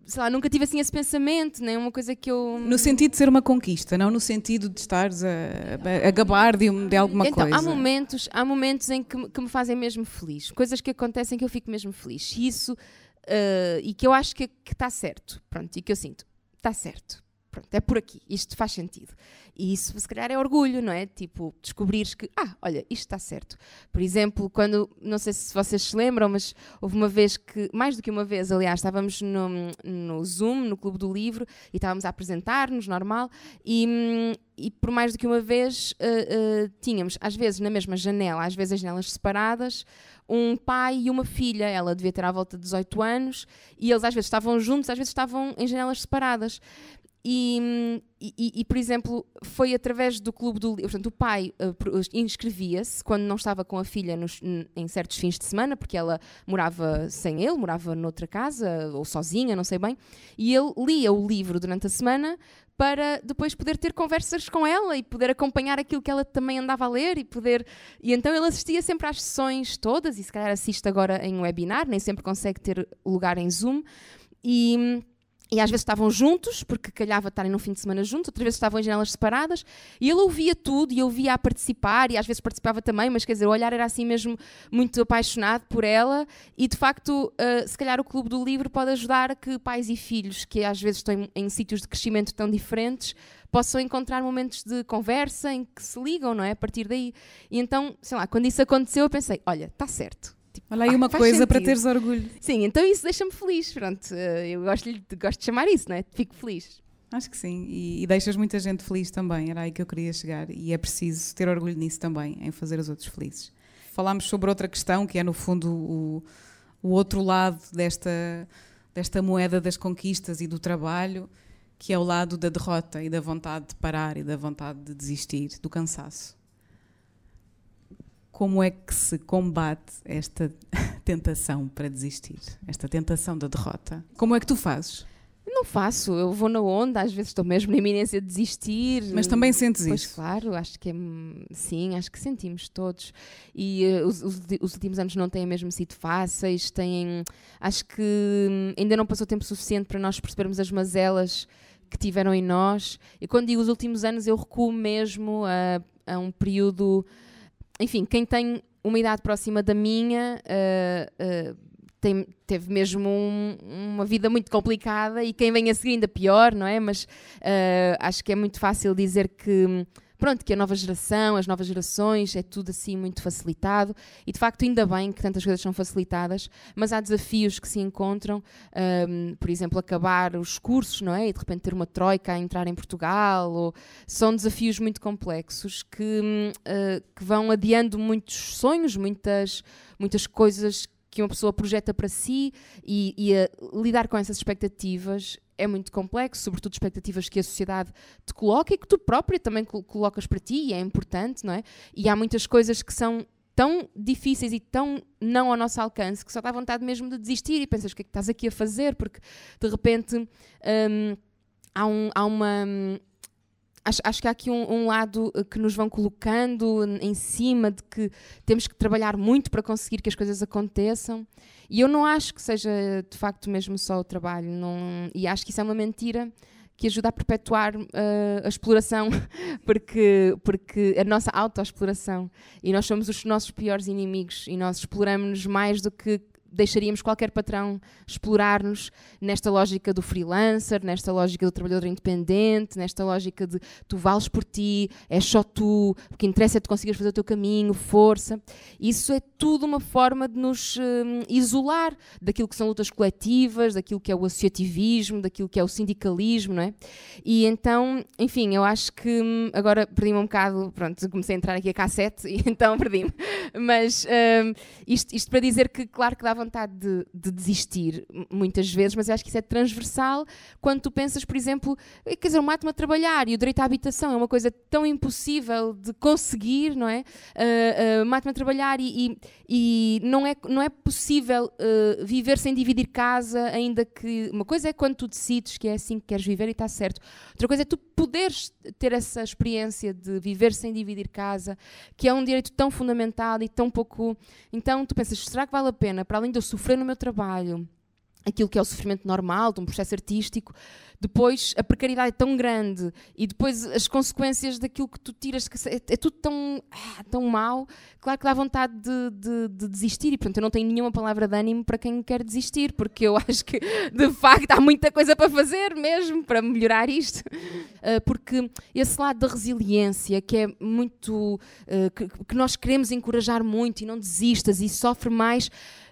Sei lá, nunca tive assim esse pensamento, nem uma coisa que eu. No sentido de ser uma conquista, não no sentido de estares a, a, a gabar de, um- de alguma então, coisa. há momentos, há momentos em que, me- que me fazem mesmo feliz, coisas que acontecem que eu fico mesmo feliz. E isso, ah, e que eu acho que está certo, pronto, e que eu sinto, está certo. Pronto, é por aqui, isto faz sentido. E isso, se calhar, é orgulho, não é? Tipo, descobrires que, ah, olha, isto está certo. Por exemplo, quando, não sei se vocês se lembram, mas houve uma vez que, mais do que uma vez, aliás, estávamos no, no Zoom, no Clube do Livro, e estávamos a apresentar-nos, normal, e, e por mais do que uma vez uh, uh, tínhamos, às vezes na mesma janela, às vezes as janelas separadas, um pai e uma filha. Ela devia ter à volta de 18 anos, e eles às vezes estavam juntos, às vezes estavam em janelas separadas. E, e- e, por exemplo, foi através do clube do livro. Portanto, o pai uh, inscrevia-se quando não estava com a filha nos- em certos fins de semana, porque ela morava sem ele, morava noutra casa ou sozinha, não sei bem. E ele lia o livro durante a semana para depois poder ter conversas com ela e poder acompanhar aquilo que ela também andava a ler e poder. E então ele assistia sempre às sessões todas e se calhar assiste agora em webinar, nem sempre consegue ter lugar em Zoom. E. E às vezes estavam juntos, porque calhava estarem num fim de semana juntos, outras vezes estavam em janelas separadas, e ele ouvia tudo e eu via a participar, e às vezes participava também, mas quer dizer, o olhar era assim mesmo muito apaixonado por ela, e de facto, uh, se calhar o Clube do Livro pode ajudar que pais e filhos, que às vezes estão em, em sítios de crescimento tão diferentes, possam encontrar momentos de conversa em que se ligam, não é? A partir daí. E então, sei lá, quando isso aconteceu, eu pensei: olha, está certo. Tipo, Olha aí ah, uma coisa para teres orgulho. Sim, então isso deixa-me feliz. Pronto, eh, eu gosto, de- gosto de chamar isso, não é? Fico feliz. Acho que sim, e, e deixas muita gente feliz também, era aí que eu queria chegar, e é preciso ter orgulho nisso também, em fazer os outros felizes. Falámos sobre outra questão, que é no fundo o, o outro lado desta, desta moeda das conquistas e do trabalho, que é o lado da derrota e da vontade de parar e da vontade de desistir, do cansaço. Como é que se combate esta [laughs] tentação para desistir, esta tentação da derrota? Como é que tu fazes? Não faço, eu vou na onda, às vezes estou mesmo na iminência de desistir. Mas também sentes Pois isso? claro, acho que é, sim, acho que sentimos todos. E eh, os, os- os últimos anos não têm mesmo sido fáceis, têm, acho que hum, ainda não passou tempo suficiente para nós percebermos as mazelas que tiveram em nós. E quando digo os últimos anos, eu recuo mesmo a, a um período. Enfim, quem tem uma idade próxima da minha. eh, eh, tem- teve mesmo um- uma vida muito complicada e quem vem a seguir ainda pior, não é? Mas eh, acho que é muito fácil dizer que pronto, que a nova geração, as novas gerações, é tudo assim muito facilitado e de facto ainda bem que tantas coisas são facilitadas, mas há desafios que se encontram, ahm, por exemplo, acabar os cursos, não é? E de repente ter uma troika a entrar em Portugal, ou são desafios muito complexos que, ah, que vão adiando muitos sonhos, muitas, muitas coisas que uma pessoa projeta para si e, e lidar com essas expectativas é muito complexo, sobretudo expectativas que a sociedade te coloca e que tu própria também col- colocas para ti e é importante, não é? E há muitas coisas que são tão difíceis e tão não ao nosso alcance que só dá vontade mesmo de desistir e pensas o que é que estás aqui a fazer porque de repente hum, há, um, há uma hum, Acho, acho que há aqui um, um lado eh, que nos vão colocando em cima de que temos que trabalhar muito para conseguir que as coisas aconteçam. E eu não acho que seja de facto mesmo só o trabalho. Não, e acho que isso é uma mentira que ajuda a perpetuar uh, a exploração, [laughs] porque, porque a nossa autoexploração. E nós somos os nossos piores inimigos e nós exploramos-nos mais do que deixaríamos qualquer patrão explorar-nos nesta lógica do freelancer, nesta lógica do trabalhador independente, nesta lógica de tu vales por ti, é só tu, o que interessa é tu conseguires fazer o teu caminho, força. Isso é tudo uma forma de nos hum, isolar daquilo que são lutas coletivas, daquilo que é o associativismo, daquilo que é o sindicalismo, não é? E então, enfim, eu axe que hum, agora perdi-me um bocado, pronto, comecei a entrar aqui a cassete [laughs] e então perdi-me. Mas hum, isto, isto para dizer que, claro que dá vontade de, de, desistir muitas vezes, mas eu acho que isso é transversal quando tu pensas, por exemplo, eh, quer dizer, o mato-me a trabalhar e o direito à habitação é uma coisa tão impossível de conseguir, não é? Uh, uh, mato-me a trabalhar e, e, e, não, é, não é possível uh, viver sem dividir casa, ainda que. Uma coisa é quando tu decides que é assim que queres viver e está certo. Outra coisa é tu poderes ter essa experiência de viver sem dividir casa, que é um direito tão fundamental e tão pouco. Então tu pensas, será que vale a pena, para além além de eu sofrer no meu trabalho, aquilo que é o sofrimento normal de um processo artístico, depois a precariedade é tão grande e depois as consequências daquilo que tu tiras, que é, é tudo tão, ah, tão mau, claro que dá vontade de, de, de, desistir. E portanto eu não tenho nenhuma palavra de ânimo para quem quer desistir, porque eu [laughs] acho que de facto há muita coisa para fazer mesmo para melhorar isto, uh, porque esse lado da resiliência que é muito, uh, que, que nós queremos encorajar muito e não desistas e sofre mais,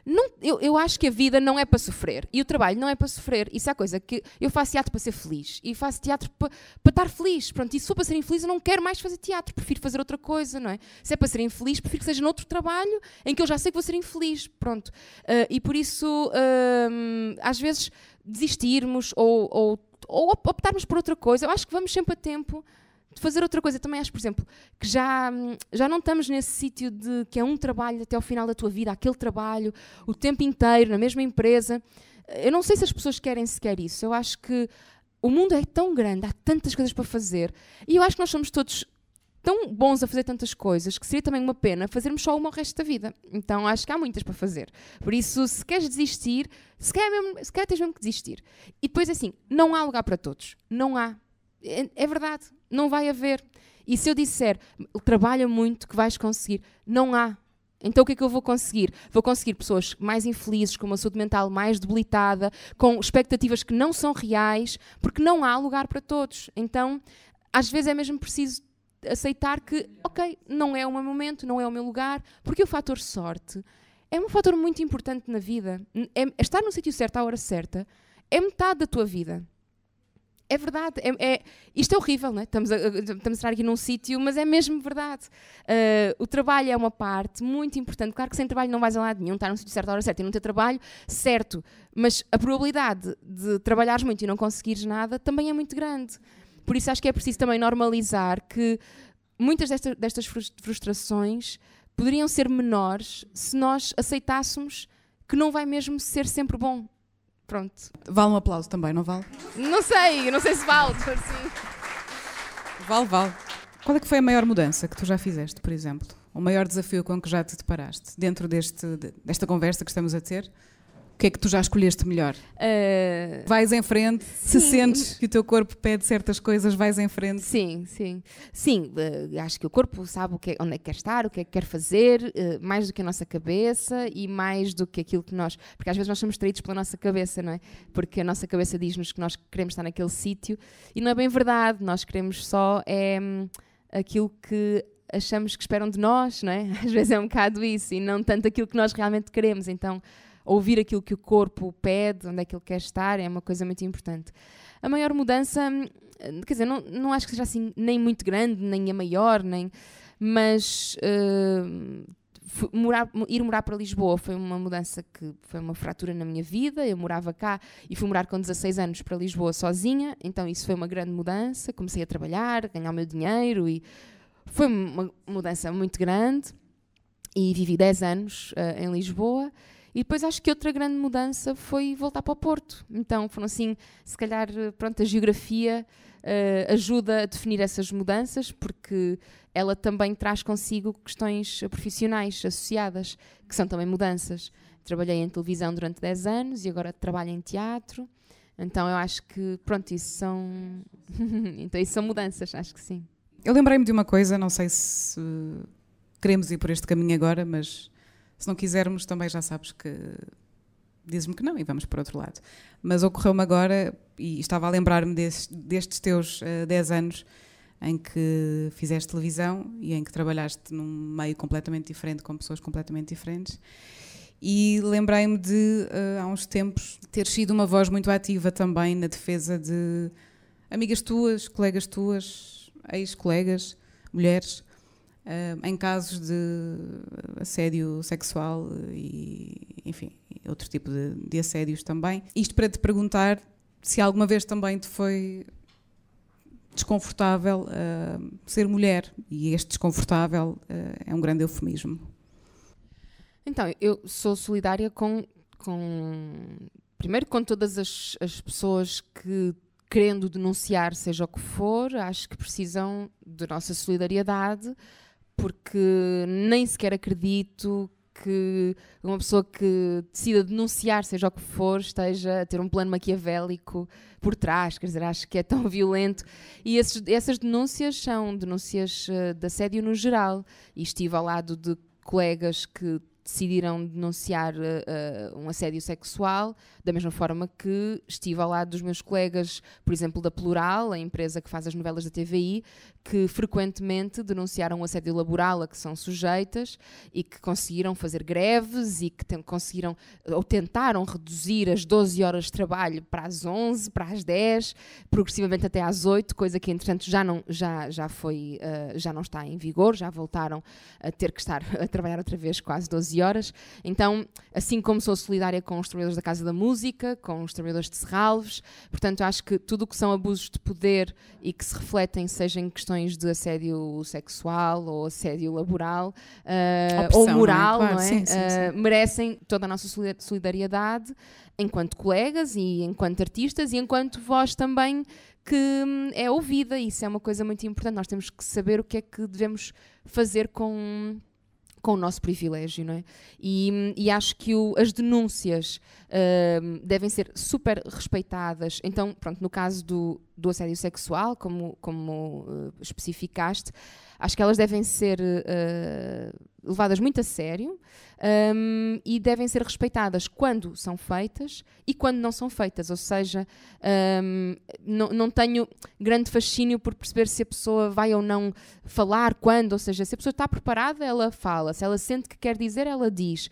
não, eu, eu acho que a vida não é para sofrer e o trabalho não é para sofrer. Isso é a coisa que eu faço teatro para ser feliz e faço teatro para, para estar feliz. Pronto, e se for para ser infeliz, eu não quero mais fazer teatro, prefiro fazer outra coisa, não é? Se é para ser infeliz, prefiro que seja noutro trabalho em que eu já sei que vou ser infeliz. Pronto. Uh, e por isso, uh, às vezes, desistirmos ou, ou, ou optarmos por outra coisa, eu acho que vamos sempre a tempo de fazer outra coisa. Também acho, por exemplo, que já, já não estamos nesse sítio de que é um trabalho até ao final da tua vida, aquele trabalho, o tempo inteiro, na mesma empresa. Eu não sei se as pessoas querem sequer isso. Eu acho que o mundo é tão grande, há tantas coisas para fazer, e eu acho que nós somos todos tão bons a fazer tantas coisas que seria também uma pena fazermos só uma o resto da vida. Então acho que há muitas para fazer. Por isso, se queres desistir, se quer, mesmo, se quer tens mesmo que desistir. E depois, assim, não há lugar para todos. Não há. É, é verdade. Não vai haver. E se eu disser, trabalha muito que vais conseguir, não há. Então o que é que eu vou conseguir? Vou conseguir pessoas mais infelizes, com uma saúde mental mais debilitada, com expectativas que não são reais, porque não há lugar para todos. Então, às vezes é mesmo preciso aceitar que, ok, não é o meu momento, não é o meu lugar, porque o fator sorte é um fator muito importante na vida. É, estar no sítio certo à hora certa é metade da tua vida. É verdade, é, é, isto é horrível, não é? Estamos a, estamos a estar aqui num sítio, mas é mesmo verdade. Uh, o trabalho é uma parte muito importante. Claro que sem trabalho não vais a lado nenhum, estar num sítio certo à hora certa e não ter trabalho, certo. Mas a probabilidade de trabalhares muito e não conseguires nada também é muito grande. Por isso acho que é preciso também normalizar que muitas desta, destas frustrações poderiam ser menores se nós aceitássemos que não vai mesmo ser sempre bom. Pronto. Vale um aplauso também, não vale? Não sei, não sei se vale. [laughs] Assim. Vale, vale. Qual é que foi a maior mudança que tu já fizeste, por exemplo? O maior desafio com que já te deparaste dentro deste, desta conversa que estamos a ter? O que é que tu já escolheste melhor? Uh... Vais em frente, sim. se sentes que o teu corpo pede certas coisas, vais em frente. Sim, sim. Sim, uh, acho que o corpo sabe o que é, onde é que quer estar, o que é que quer fazer, uh, mais do que a nossa cabeça e mais do que aquilo que nós. Porque às vezes nós somos traídos pela nossa cabeça, não é? Porque a nossa cabeça diz-nos que nós queremos estar naquele sítio e não é bem verdade. Nós queremos só é, hum, aquilo que achamos que esperam de nós, não é? [laughs] Às vezes é um bocado isso e não tanto aquilo que nós realmente queremos. Então ouvir aquilo que o corpo pede, onde é que ele quer estar, é uma coisa muito importante. A maior mudança, quer dizer, não, não acho que seja assim nem muito grande, nem a maior, nem, mas uh, morar, ir morar para Lisboa foi uma mudança que foi uma fratura na minha vida. Eu morava cá e fui morar com 16 anos para Lisboa sozinha, então isso foi uma grande mudança. Comecei a trabalhar, ganhar o meu dinheiro e foi uma mudança muito grande. E vivi 10 anos uh, em Lisboa e depois acho que outra grande mudança foi voltar para o Porto. Então foram assim, se calhar, pronto, a geografia uh, ajuda a definir essas mudanças, porque ela também traz consigo questões profissionais associadas, que são também mudanças. Trabalhei em televisão durante 10 anos e agora trabalho em teatro. Então eu acho que, pronto, isso são. [laughs] então isso são mudanças, acho que sim. Eu lembrei-me de uma coisa, não sei se queremos ir por este caminho agora, mas se não quisermos, também já sabes que dizes-me que não e vamos para outro lado. Mas ocorreu-me agora, e estava a lembrar-me destes, destes teus uh, eh, 10 anos em que fizeste televisão e em que trabalhaste num meio completamente diferente, com pessoas completamente diferentes. E lembrei-me de, uh, há uns tempos, ter sido uma voz muito ativa também na defesa de amigas tuas, colegas tuas, ex-colegas, mulheres, em casos de assédio sexual e, enfim, outro tipo de, de assédios também. Isto para te perguntar se alguma vez também te foi desconfortável uh, ser mulher e este desconfortável uh, é um grande eufemismo. Então, eu sou solidária com, com primeiro com todas as, as pessoas que querendo denunciar seja o que for, acho que precisam da nossa solidariedade porque nem sequer acredito que uma pessoa que decida denunciar, seja o que for, esteja a ter um plano maquiavélico por trás, quer dizer, acho que é tão [laughs] violento. E esses, essas denúncias são denúncias uh, de assédio no geral. E estive ao lado de colegas que decidiram denunciar uh, um assédio sexual, da mesma forma que estive ao lado dos meus colegas, por exemplo, da Plural, a empresa que faz as novelas da TVI, que frequentemente denunciaram o assédio laboral a que são sujeitas e que conseguiram fazer greves e que conseguiram ou tentaram reduzir as 12 horas de trabalho para as 11, para as 10, progressivamente até às 8, coisa que entretanto já não, já, já, foi, uh, já não está em vigor, já voltaram a ter que estar [laughs] a trabalhar outra vez quase 12 horas. Então, assim como sou solidária com os trabalhadores da Casa da Música, com os trabalhadores de Serralves, portanto acho que tudo o que são abusos de poder e que se refletem, seja em questões de assédio sexual ou assédio laboral uh, ou moral, não é? Claro, não é? Sim, sim, sim. Uh, merecem toda a nossa solidariedade enquanto colegas e enquanto artistas e enquanto voz também que hum, é ouvida. Isso é uma coisa muito importante. Nós temos que saber o que é que devemos fazer com com o nosso privilégio, não é? E, e acho que o, as denúncias uh, devem ser super respeitadas. Então, pronto, no caso do, do assédio sexual, como, como uh, especificaste, acho que elas devem ser uh, levadas muito a sério um, e devem ser respeitadas quando são feitas e quando não são feitas. Ou seja, um, não, não tenho grande fascínio por perceber se a pessoa vai ou não falar, quando, ou seja, se a pessoa está preparada, ela fala, se ela sente que quer dizer, ela diz.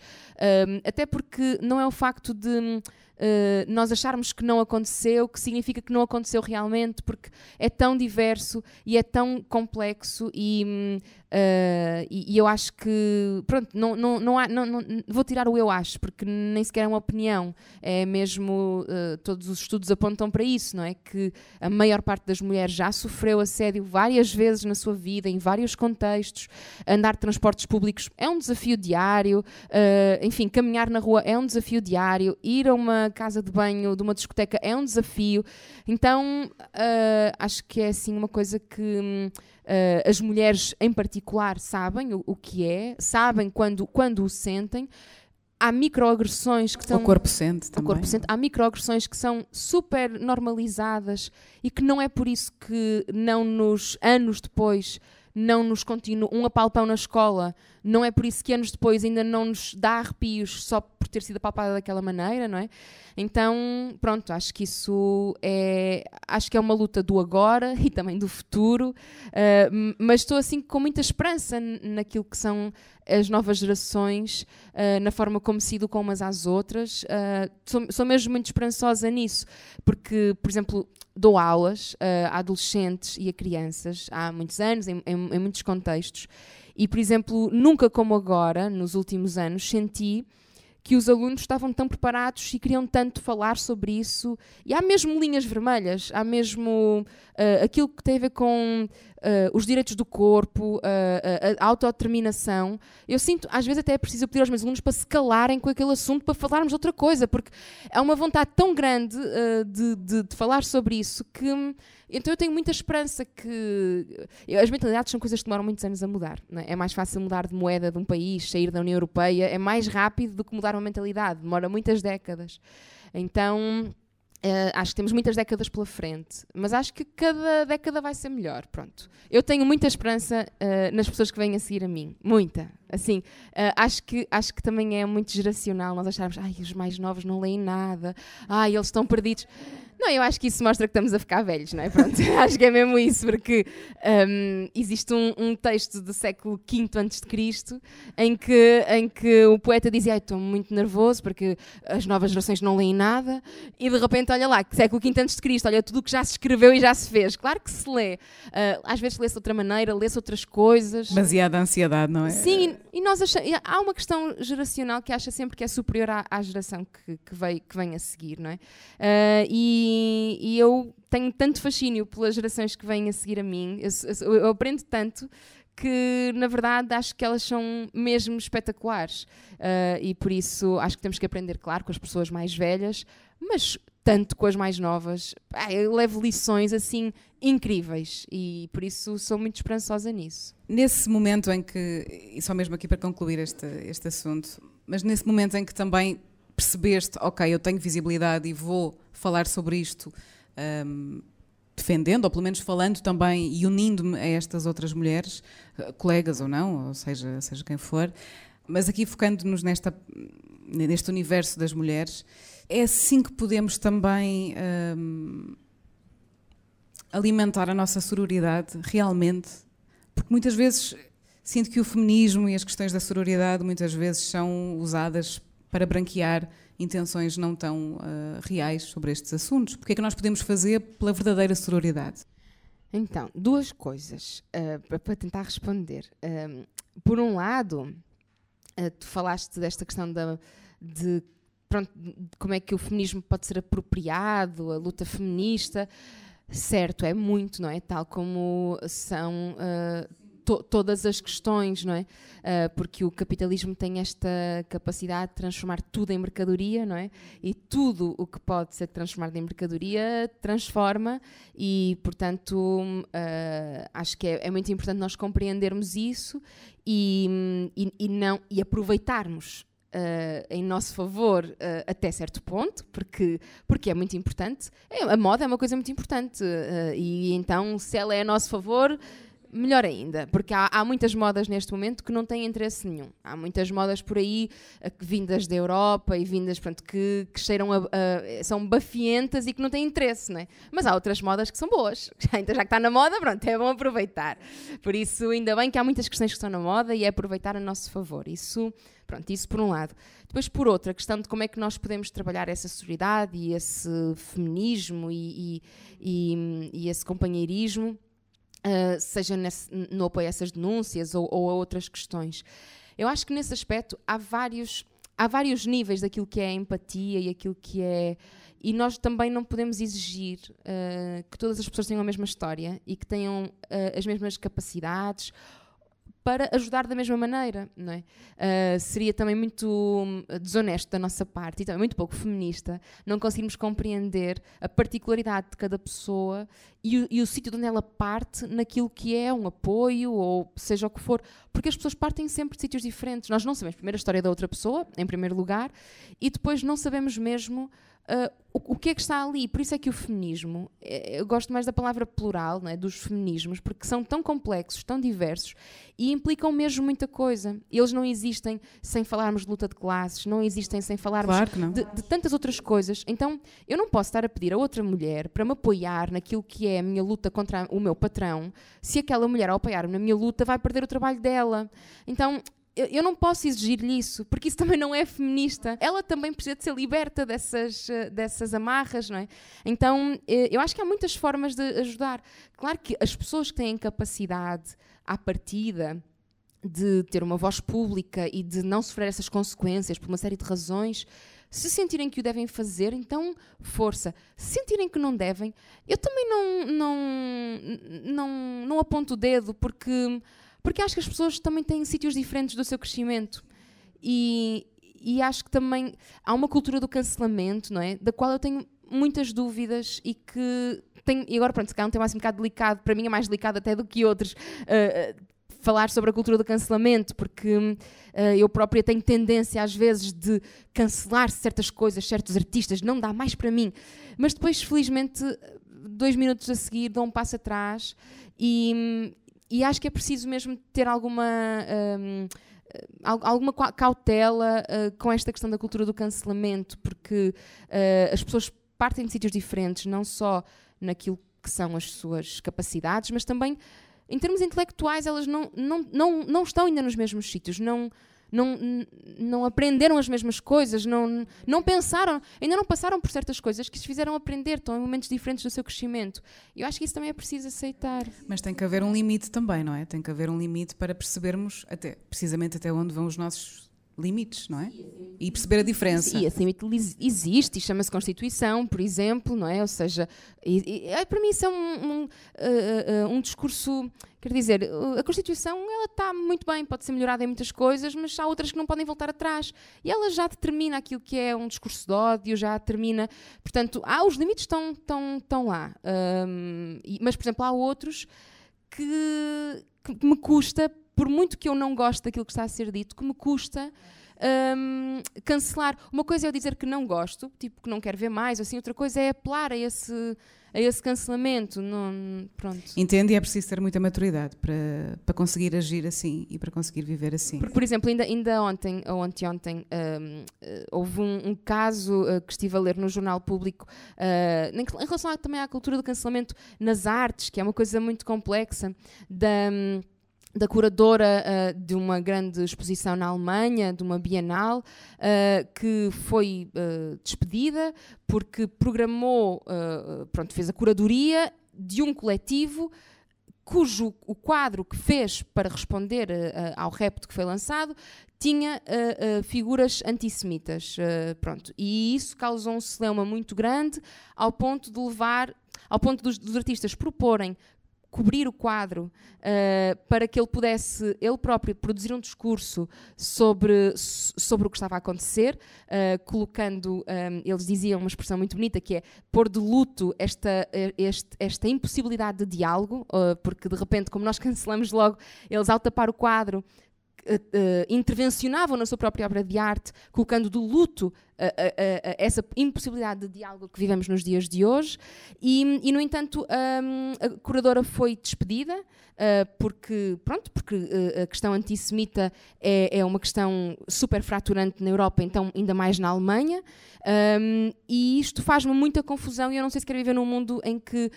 Um, até porque não é o facto de uh, nós acharmos que não aconteceu, que significa que não aconteceu realmente, porque é tão diverso e é tão complexo e, uh, e, e, eu acho que, pronto, não, não, não, há, não, não, vou tirar o eu acho, porque nem sequer é uma opinião, é mesmo, uh, todos os estudos apontam para isso, não é? Que a maior parte das mulheres já sofreu assédio várias vezes na sua vida, em vários contextos, andar de transportes públicos é um desafio diário, enfim, caminhar na rua é um desafio diário, ir a uma casa de banho, de uma discoteca, é um desafio. Então, uh, acho que é assim uma coisa que uh, as mulheres em particular sabem o, o, que é, sabem quando, quando o sentem. Há microagressões que são. O corpo sente também. O corpo sente. Há microagressões que são super normalizadas e que não é por isso que não nos anos depois não nos continua um apalpão na escola, não é por isso que anos depois ainda não nos dá arrepios só por ter sido apalpada daquela maneira, não é? Então, pronto, acho que isso é, acho que é uma luta do agora [laughs] e também do futuro, uh, mas estou assim com muita esperança naquilo que são as novas gerações, uh, na forma como se educam umas às outras. Uh, sou, sou mesmo muito esperançosa nisso, porque, por exemplo, dou aulas a adolescentes e a crianças há muitos anos, em, em, em muitos contextos, e, por exemplo, nunca como agora, nos últimos anos, senti que os alunos estavam tão preparados e queriam tanto falar sobre isso. E há mesmo linhas vermelhas, há mesmo uh, aquilo que tem a ver com uh, os direitos do corpo, uh, a autodeterminação. Eu sinto, às vezes até é preciso pedir aos meus alunos para se calarem com aquele assunto para falarmos de outra coisa, porque há uma vontade tão grande de, de, de falar sobre isso que então eu tenho muita esperança que. As mentalidades são coisas que demoram muitos anos a mudar. É? é? mais fácil mudar de moeda de um país, sair da União Europeia, é mais rápido do que mudar uma mentalidade, demora muitas décadas. Então Uh, acho que temos muitas décadas pela frente, mas acho que cada década vai ser melhor. Pronto. Eu tenho muita esperança uh, nas pessoas que vêm a seguir a mim. Muita. Assim, uh, acho, que, acho que também é muito geracional nós acharmos, ai, os mais novos não leem nada, ai, eles estão perdidos. Não, eu acho que isso mostra que estamos a ficar velhos, não é? Pronto, [laughs] acho que é mesmo isso, porque um, existe um, um, texto do século V a.C. em que, em que o poeta dizia: Estou muito nervoso porque as novas gerações não leem nada, e de repente, olha lá, século V a.C., olha tudo o que já se escreveu e já se fez. Claro que se lê. Uh, às vezes lê-se de outra maneira, lê-se outras coisas. Baseada ansiedade, não é? Sim, e, nós achamos, há uma questão geracional que acha sempre que é superior à, à geração que, que, veio, que vem a seguir, não é? Uh, e e, eu tenho tanto fascínio pelas gerações que vêm a seguir a mim, eu, eu, eu aprendo tanto que na verdade acho que elas são mesmo espetaculares uh, e por isso acho que temos que aprender, claro, com as pessoas mais velhas, mas tanto com as mais novas. Ah, eu levo lições assim incríveis e por isso sou muito esperançosa nisso. Nesse momento em que, e só mesmo aqui para concluir este, este assunto, mas nesse momento em que também percebeste, ok, eu tenho visibilidade e vou falar sobre isto, um, defendendo, ou pelo menos falando também e unindo-me a estas outras mulheres, eh, colegas ou não, ou seja, seja quem for, mas aqui focando-nos nesta, neste universo das mulheres, é assim que podemos também um, alimentar a nossa sororidade realmente, porque muitas vezes sinto que o feminismo e as questões da sororidade muitas vezes são usadas para branquear intenções não tão uh, reais sobre estes assuntos? O que é que nós podemos fazer pela verdadeira sororidade? Então, duas coisas uh, para tentar responder. Uh, por um lado, tu falaste desta questão da, de, pronto, como é que o feminismo pode ser apropriado, a luta feminista. Certo, é muito, não é? Tal como são to, todas as questões, não é? Uh, porque o capitalismo tem esta capacidade de transformar tudo em mercadoria, não é? E tudo o que pode ser transformado em mercadoria transforma e, portanto, uh, acho que é, é, muito importante nós compreendermos isso e, e, e não e aproveitarmos Uh, em nosso favor uh, até certo ponto, porque, porque é muito importante. É, a moda é uma coisa muito importante uh, e então, se ela é a nosso favor, melhor ainda, porque há, há, muitas modas neste momento que não têm interesse nenhum. Há muitas modas por aí uh, vindas da Europa e vindas pronto, que, que cheiram a, a, são bafientas e que não têm interesse, não é? Mas há outras modas que são boas. [laughs] Então, já que está na moda, pronto, é bom aproveitar. Por isso, ainda bem que há muitas questões que estão na moda e é aproveitar a nosso favor. Isso, pronto, isso por um lado. Depois, por outro, a questão de como é que nós podemos trabalhar essa solidariedade e esse feminismo e, e, e, e esse companheirismo uh, seja nesse, no apoio a essas denúncias ou, ou, a outras questões. Eu acho que nesse aspecto há vários, há vários níveis daquilo que é empatia e aquilo que é. E nós também não podemos exigir uh, que todas as pessoas tenham a mesma história e que tenham uh, as mesmas capacidades para ajudar da mesma maneira, não é? Uh, seria também muito hum, desonesto da nossa parte e também muito pouco feminista não conseguirmos compreender a particularidade de cada pessoa e o, e o sítio de onde ela parte naquilo que é um apoio ou seja o que for, porque as pessoas partem sempre de sítios diferentes. Nós não sabemos primeiro a história da outra pessoa, em primeiro lugar, e depois não sabemos mesmo Uh, o, o, que é que está ali? Por isso é que o feminismo, é, eu gosto mais da palavra plural, é, dos feminismos, porque são tão complexos, tão diversos e implicam mesmo muita coisa. Eles não existem sem falarmos de luta de classes, não existem sem falarmos claro de, de, tantas outras coisas. Então, eu não posso estar a pedir a outra mulher para me apoiar naquilo que é a minha luta contra o meu patrão, se aquela mulher, ao apoiar-me na minha luta, vai perder o trabalho dela. Então, eu não posso exigir-lhe isso, porque isso [laughs] também não é feminista. Ela também precisa de ser liberta dessas, eh, dessas amarras, não é? Então, eh, eu acho que há muitas formas de ajudar. Claro que as pessoas que têm capacidade à partida de ter uma voz pública e de não sofrer essas consequências por uma série de razões, se sentirem que o devem fazer, então força. Se sentirem que não devem, eu também não, não, não, não aponto o dedo, porque porque acho que as pessoas também têm sítios diferentes do seu crescimento. E, e acho que também há uma cultura do cancelamento, não é? Da qual eu tenho muitas dúvidas e que tenho, e agora pronto, se calhar é um tema assim um bocado delicado, para mim é mais delicado até do que outros, uh, falar sobre a cultura do cancelamento, porque uh, eu própria tenho tendência às vezes de cancelar certas coisas, certos artistas, não dá mais para mim. Mas depois, felizmente, dois minutos a seguir dou um passo atrás e, e acho que é preciso mesmo ter alguma. Um, alguma cautela uh, com esta questão da cultura do cancelamento, porque uh, as pessoas partem de sítios diferentes, não só naquilo que são as suas capacidades, mas também em termos intelectuais elas não, não, não, não estão ainda nos mesmos sítios, não, não, não aprenderam as mesmas coisas, não, não pensaram, ainda não passaram por certas coisas que se fizeram aprender, estão em momentos diferentes do seu crescimento. E eu acho que isso também é preciso aceitar. Mas tem que haver um limite também, não é? Tem que haver um limite para percebermos até, precisamente até onde vão os nossos limites, não é? E perceber a diferença. E esse limite existe e chama-se Constituição, por exemplo, não é? Ou seja, e, e, é, para mim isso é um, um, uh, uh, um discurso, quer dizer, a Constituição ela está muito bem, pode ser melhorada em muitas coisas, mas há outras que não podem voltar atrás. E ela já determina aquilo que é um discurso de ódio, já determina, portanto, há os limites estão, estão, estão lá. Um, mas, por exemplo, há outros que, que me custa por muito que eu não goste daquilo que está a ser dito, que me custa um, cancelar. Uma coisa é eu dizer que não gosto, tipo que não quero ver mais, assim, outra coisa é apelar a esse, a esse cancelamento. Não, pronto. Entendo e é preciso ter muita maturidade para, para conseguir agir assim e para conseguir viver assim. Por, por exemplo, ainda, ainda ontem, ou anteontem, um, eh, houve um, um caso uh, que estive a ler no Jornal Público uh, em relação também à cultura do cancelamento nas artes, que é uma coisa muito complexa, da. Da curadora uh, de uma grande exposição na Alemanha, de uma Bienal, uh, que foi uh, despedida porque programou, pronto, fez a curadoria de um coletivo cujo o quadro que fez para responder ao repto que foi lançado tinha figuras antissemitas, pronto, e isso causou um celeuma muito grande ao ponto de levar ao ponto dos, dos artistas proporem cobrir o quadro uh, para que ele pudesse, ele próprio, produzir um discurso sobre, sobre o que estava a acontecer, uh, colocando, um, eh, eles diziam uma expressão muito bonita que é pôr de luto esta, este, esta impossibilidade de diálogo, uh, porque de repente, como nós [laughs] cancelamos logo, eles ao tapar o quadro Uh, intervencionavam na sua própria obra de arte, colocando do luto uh, uh, essa impossibilidade de diálogo que vivemos nos dias de hoje. E, e no entanto, um, a curadora foi despedida, porque, pronto, porque a questão antissemita é, é, uma questão super fraturante na Europa, então ainda mais na Alemanha. Um, e isto faz-me muita confusão e eu não sei se quero viver num mundo em que,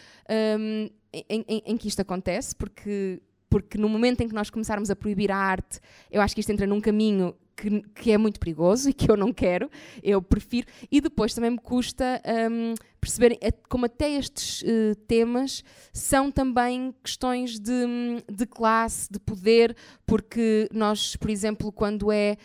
um, em, em, em que isto acontece, porque porque no momento em que nós começarmos a proibir a arte, eu acho que isto entra num caminho que, que é muito perigoso [laughs] e que eu não quero, eu prefiro. E depois também me custa um, perceber como até estes uh, temas são também questões de, de, classe, de poder, porque nós, por exemplo, quando é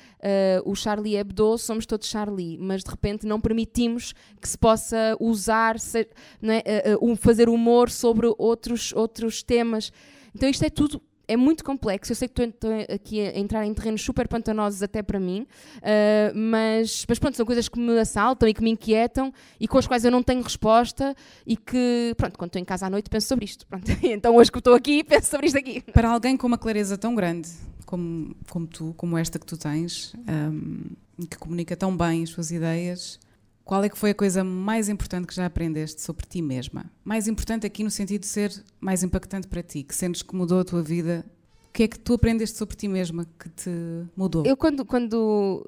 uh, o Charlie Hebdo, somos todos Charlie, mas de repente não permitimos que se possa usar, ser, é? uh, fazer humor sobre outros, outros temas. Então isto é tudo é muito complexo. Eu sei que estou aqui a entrar em terrenos super pantanosos até para mim, uh, mas, mas pronto, são coisas que me assaltam e que me inquietam e com as quais eu não tenho resposta e que, pronto, quando estou em casa à noite penso sobre isto. Pronto. [laughs] Então hoje que estou aqui, penso sobre isto aqui. Para alguém com uma clareza tão grande como, como tu, como esta que tu tens, um, que comunica tão bem as suas ideias, qual é que foi a coisa mais importante que já aprendeste sobre ti mesma? Mais importante aqui no sentido de ser mais impactante para ti, que sentes que mudou a tua vida. O que é que tu aprendeste sobre ti mesma que te mudou? Eu quando, quando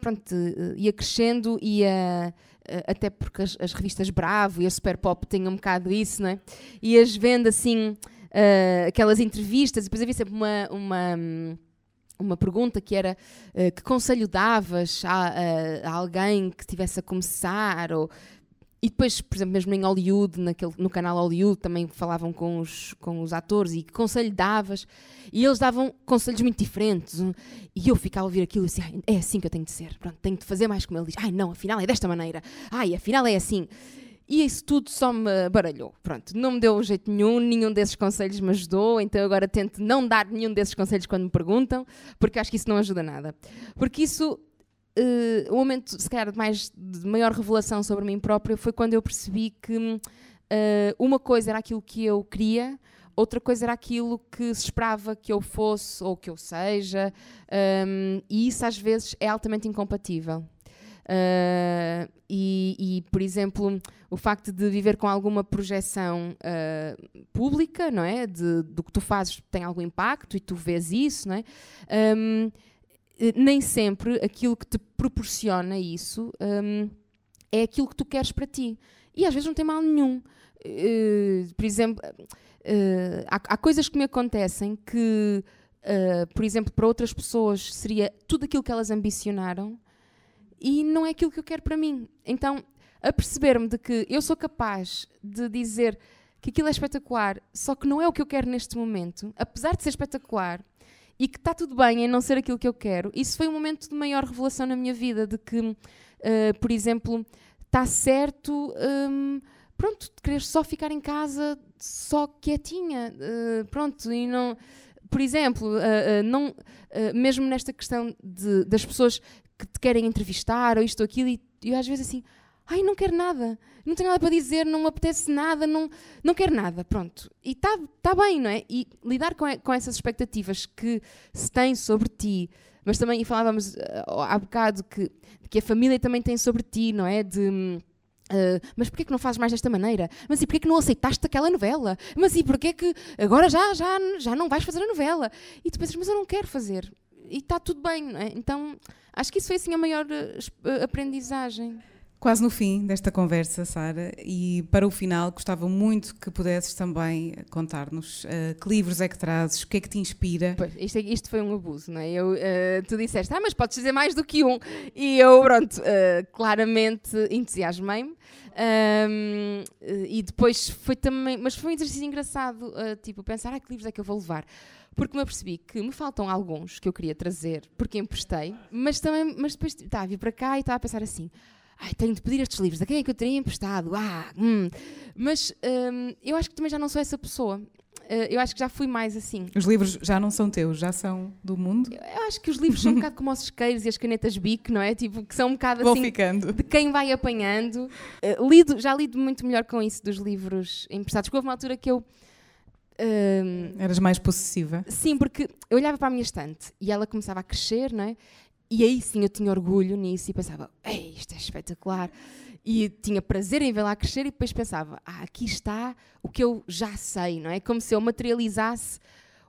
pronto, ia crescendo, ia até porque as, as, revistas Bravo e a Super Pop têm um bocado isso, não é? Ias vendo assim uh, aquelas entrevistas e depois havia sempre uma, uma uma pergunta que era uh, que conselho davas a, a, a, alguém que estivesse a começar ou e depois, por exemplo, mesmo em Hollywood, naquele, no canal Hollywood, também falavam com os, com os atores e que conselho davas. E eles davam conselhos muito diferentes. E eu ficava a ouvir aquilo e assim, é assim que eu tenho de ser. Pronto, tenho de fazer mais como ele diz. Ai, não, afinal é desta maneira. Ai, afinal é assim. E isso tudo só me baralhou. Pronto, não me deu jeito nenhum, nenhum desses conselhos me ajudou, então agora tento não dar nenhum desses conselhos quando me perguntam, porque acho que isso não ajuda nada. Porque isso, uh, o momento, se calhar, de, mais, de maior revelação sobre mim própria foi quando eu percebi que uh, uma coisa era aquilo que eu queria, outra coisa era aquilo que se esperava que eu fosse ou que eu seja, um, e isso às vezes é altamente incompatível. Uh, e, e, por exemplo, o facto de viver com alguma projeção uh, pública, não é? De, do que tu fazes tem algum impacto e tu vês isso, não é? Um, nem sempre aquilo que te proporciona isso um, é aquilo que tu queres para ti. E às vezes não tem mal nenhum. Uh, por exemplo, há, há, coisas que me acontecem que, por exemplo, para outras pessoas seria tudo aquilo que elas ambicionaram e não é aquilo que eu quero para mim. Então, a perceber-me de que eu sou capaz de dizer que aquilo é espetacular, só que não é o que eu quero neste momento, apesar de ser espetacular, e que está tudo bem em não ser aquilo que eu quero, isso foi um momento de maior revelação na minha vida, de que, uh, por exemplo, está certo, um, pronto, de querer só ficar em casa, só quietinha, uh, pronto, e não por exemplo, uh, uh, não, uh, mesmo nesta questão de, das pessoas que te querem entrevistar ou isto ou aquilo, e, e às vezes assim, ai, não quero nada, não tenho nada para dizer, não me apetece nada, não, não quero nada, pronto. E está tá bem, não é? E lidar com, com essas expectativas que se têm sobre ti, mas também, falávamos uh, há bocado que, que a família também tem sobre ti, não é? De. Uh, mas porquê que não fazes mais desta maneira? Mas e porquê que não aceitaste aquela novela? Mas e porquê que agora já, já, já não vais fazer a novela? E tu pensas, mas eu não quero fazer. E está tudo bem, não é? Então Acho que isso foi assim a maior uh, aprendizagem. Quase no fim desta conversa, Sara, e para o final gostava muito que pudesses também contar-nos uh, que livros é que trazes, o que é que te inspira. Pois, isto, isto foi um abuso, não é? Eu, uh, tu disseste, ah, mas podes dizer mais do que um. E eu, pronto, uh, claramente entusiasmei-me. Um, e depois foi também, mas foi um exercício engraçado, tipo, pensar, ah, que livros é que eu vou levar? porque me apercebi que me faltam alguns que eu queria trazer, porque emprestei, mas também, mas depois estava a vir para cá e estava a pensar assim, ai, tenho de pedir estes livros, a quem é que eu teria emprestado? Ah, hum. Mas hum, eu acho que também já não sou essa pessoa. Uh, eu acho que já fui mais assim. Os livros já não são teus, já são do mundo? Eu acho que os livros são um bocado como os isqueiros e as canetas BIC, não é? Tipo, que são um bocado Vou assim ficando. de quem vai apanhando. Uh, lido, já lido muito melhor com isso dos livros emprestados, porque houve uma altura que eu um, Eras mais possessiva? Sim, porque eu olhava para a minha estante e ela começava a crescer, não é? E aí sim eu tinha orgulho nisso e pensava, ei, isto é espetacular. E tinha prazer em vê-la crescer e depois pensava, ah, aqui está o que eu já sei, não é? Como se eu materializasse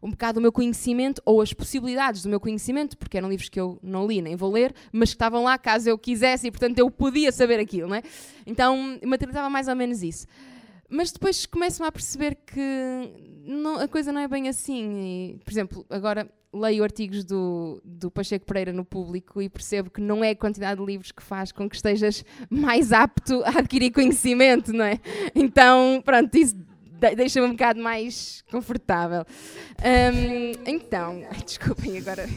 um bocado o meu conhecimento ou as possibilidades do meu conhecimento, porque eram livros que eu não li nem vou ler, mas que estavam lá caso eu quisesse e portanto eu podia saber aquilo, não é? Então materializava mais ou menos isso. Mas depois começo-me a perceber que não, a coisa não é bem assim. E, por exemplo, agora leio artigos do, do Pacheco Pereira no público e percebo que não é a quantidade de livros que faz com que estejas mais apto a adquirir conhecimento, não é? Então, pronto, isso deixa-me um bocado mais confortável. Um, então, ai, desculpem agora.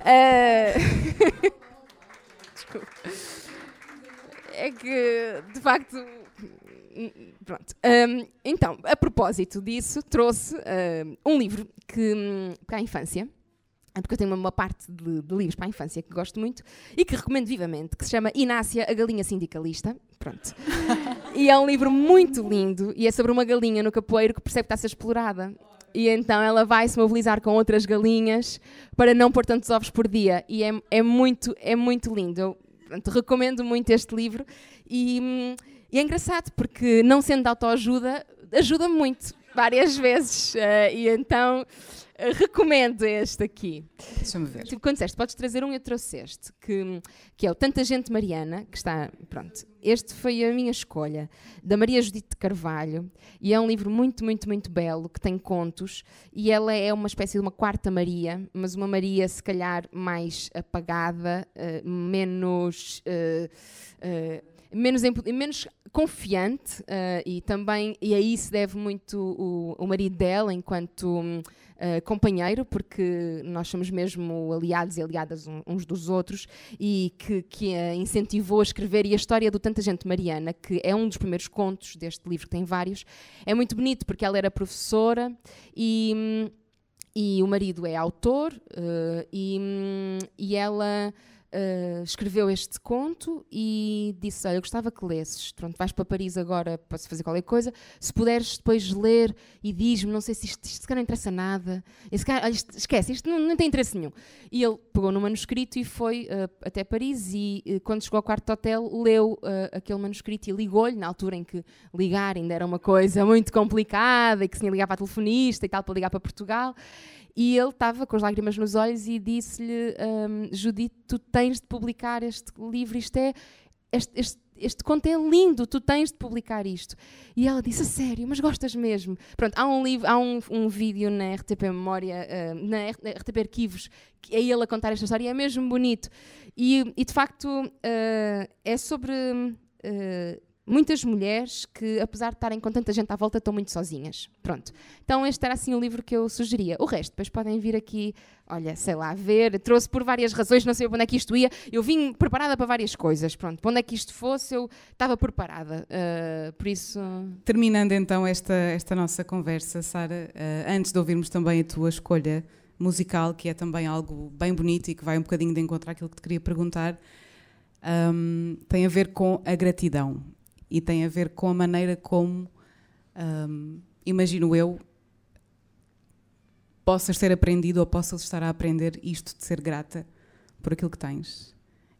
Uh, [laughs] desculpa. É que, de facto Pronto. Um, então, a propósito disso, trouxe um, um livro que, hum, para a infância, porque eu tenho uma parte de, de, livros para a infância que gosto muito e que recomendo vivamente, que se chama Inácia, a Galinha Sindicalista. Pronto. [laughs] e é um livro muito lindo e é sobre uma galinha no capoeiro que percebe que está a ser explorada. E então ela vai se mobilizar com outras galinhas para não pôr tantos ovos por dia. E é, é, muito, é muito lindo. Eu pronto, recomendo muito este livro. E hum, e é engraçado porque, não sendo de autoajuda, ajuda muito, várias vezes. Uh, e então uh, recomendo este aqui. Deixa-me ver. Tipo, quando disseste, podes trazer um, eu trouxe este, que, que é o Tanta Gente Mariana, que está. Pronto. Este foi a minha escolha, da Maria Judite de Carvalho, e é um livro muito, muito, muito belo, que tem contos, e ela é uma espécie de uma quarta Maria, mas uma Maria se calhar mais apagada, uh, menos menos, menos confiante uh, e também, e aí se deve muito o, o marido dela enquanto uh, companheiro, porque nós somos mesmo aliados e aliadas uns dos outros e que, que a incentivou a escrever. E a história do Tanta Gente Mariana, que é um dos primeiros contos deste livro, que tem vários, é muito bonito porque ela era professora e, e o marido é autor uh, e, e ela uh, escreveu este conto e disse: Olha, eu gostava que lesses. Pronto, vais para Paris agora, posso fazer qualquer coisa. Se puderes depois ler e diz-me, não sei se isto, isto sequer não interessa nada. Esse cara, isto, esquece, isto não, não, tem interesse nenhum. E ele pegou no manuscrito e foi uh, até Paris. E uh, quando chegou ao quarto hotel, leu aquele manuscrito e ligou-lhe, na altura em que ligar ainda era uma coisa muito complicada e que se tinha ligar para a telefonista e tal, para ligar para Portugal. E ele estava com as lágrimas nos olhos e disse-lhe: um, Judite, tu tens de publicar este livro, isto é. Este, este, este conto é lindo, tu tens de publicar isto. E ela disse: a sério, mas gostas mesmo? Pronto, há um, livro, há um, um vídeo na RTP Memória, uh, na RTP Arquivos, que é ele a contar esta história, e é mesmo bonito. E, e de facto, uh, é sobre. Uh, muitas mulheres que, apesar de estarem com tanta gente à volta, estão muito sozinhas. Pronto. Então, este era assim o livro que eu sugeria. O resto, depois podem vir aqui, olha, sei lá, ver. Trouxe por várias razões, não sei para onde é que isto ia. Eu vim preparada para várias coisas. Pronto, para onde é que isto fosse, eu estava preparada. Uh, por isso. Terminando então esta, esta nossa conversa, Sara, uh, antes de ouvirmos também a tua escolha musical, que é também algo bem bonito e que vai um bocadinho de encontrar aquilo que te queria perguntar. Um, tem a ver com a gratidão e tem a ver com a maneira como, um, imagino eu, possas ter aprendido ou possas estar a aprender isto de ser grata por aquilo que tens.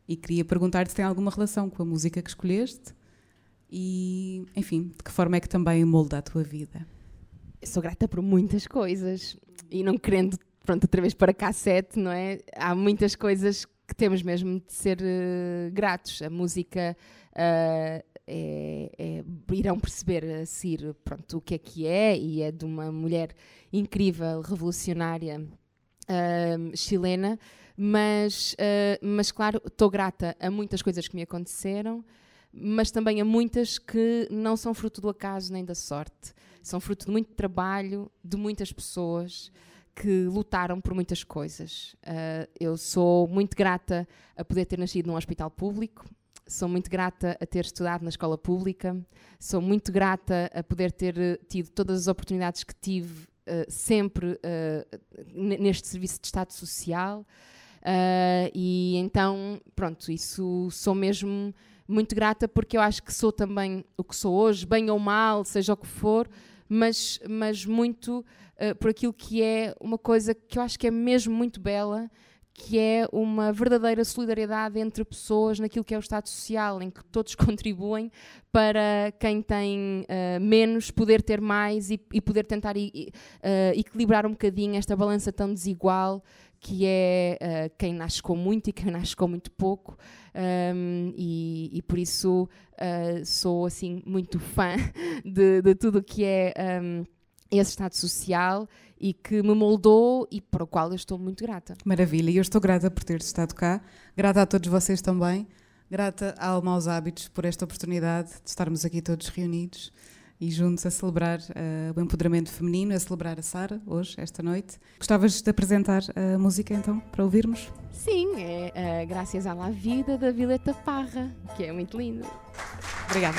E queria perguntar-te se tem alguma relação com a música que escolheste e, enfim, de que forma é que também molda a tua vida. Eu sou grata por muitas coisas e não querendo, pronto, outra vez para cassete, não é? Há muitas coisas que temos mesmo de ser uh, gratos. A música uh, é, é, irão perceber a seguir pronto, o que é que é, e é de uma mulher incrível, revolucionária uh, chilena, mas, uh, mas claro, estou grata a muitas coisas que me aconteceram, mas também a muitas que não são fruto do acaso nem da sorte, são fruto de muito trabalho de muitas pessoas que lutaram por muitas coisas. Uh, eu sou muito grata a poder ter nascido num hospital público, Sou muito grata a ter estudado na escola pública, sou muito grata a poder ter eh, tido todas as oportunidades que tive uh, sempre uh, neste serviço de Estado Social. Uh, e então, pronto, isso sou mesmo muito grata porque eu acho que sou também o que sou hoje, bem ou mal, seja o que for, mas, mas muito por aquilo que é uma coisa que eu acho que é mesmo muito bela que é uma verdadeira solidariedade entre pessoas naquilo que é o Estado Social, em que todos [laughs] contribuem para quem tem uh, menos poder ter mais e, e poder tentar uh, equilibrar um bocadinho esta balança tão desigual que é uh, quem nasce com muito e quem nasce com muito pouco. Um, e, e, por isso sou assim muito fã [laughs] de, de tudo o que é um, esse Estado Social e que me moldou e para o qual eu estou muito grata. Maravilha, e eu estou grata por ter estado cá, grata a todos vocês também, grata ao Maus Hábitos por esta oportunidade de estarmos aqui todos reunidos e juntos a celebrar uh, o empoderamento feminino, a celebrar a Sara hoje, esta noite. Gostavas de apresentar a música então, para ouvirmos? Sim, é uh, Graças à La Vida da Violeta Parra, que é muito lindo. Obrigada.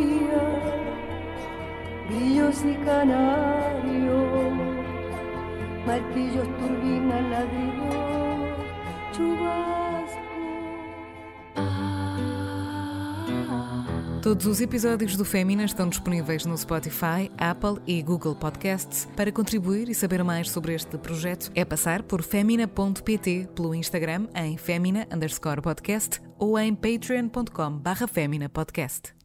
grillos y canarios, martillos, turbinas, ladrillos, chubascos. Ah, Todos os episódios do Fémina estão disponíveis no Spotify, Apple e Google Podcasts. Para contribuir e saber mais sobre este projeto, é passar por femina.pt pelo Instagram em femina underscore podcast ou em patreon.com barra podcast.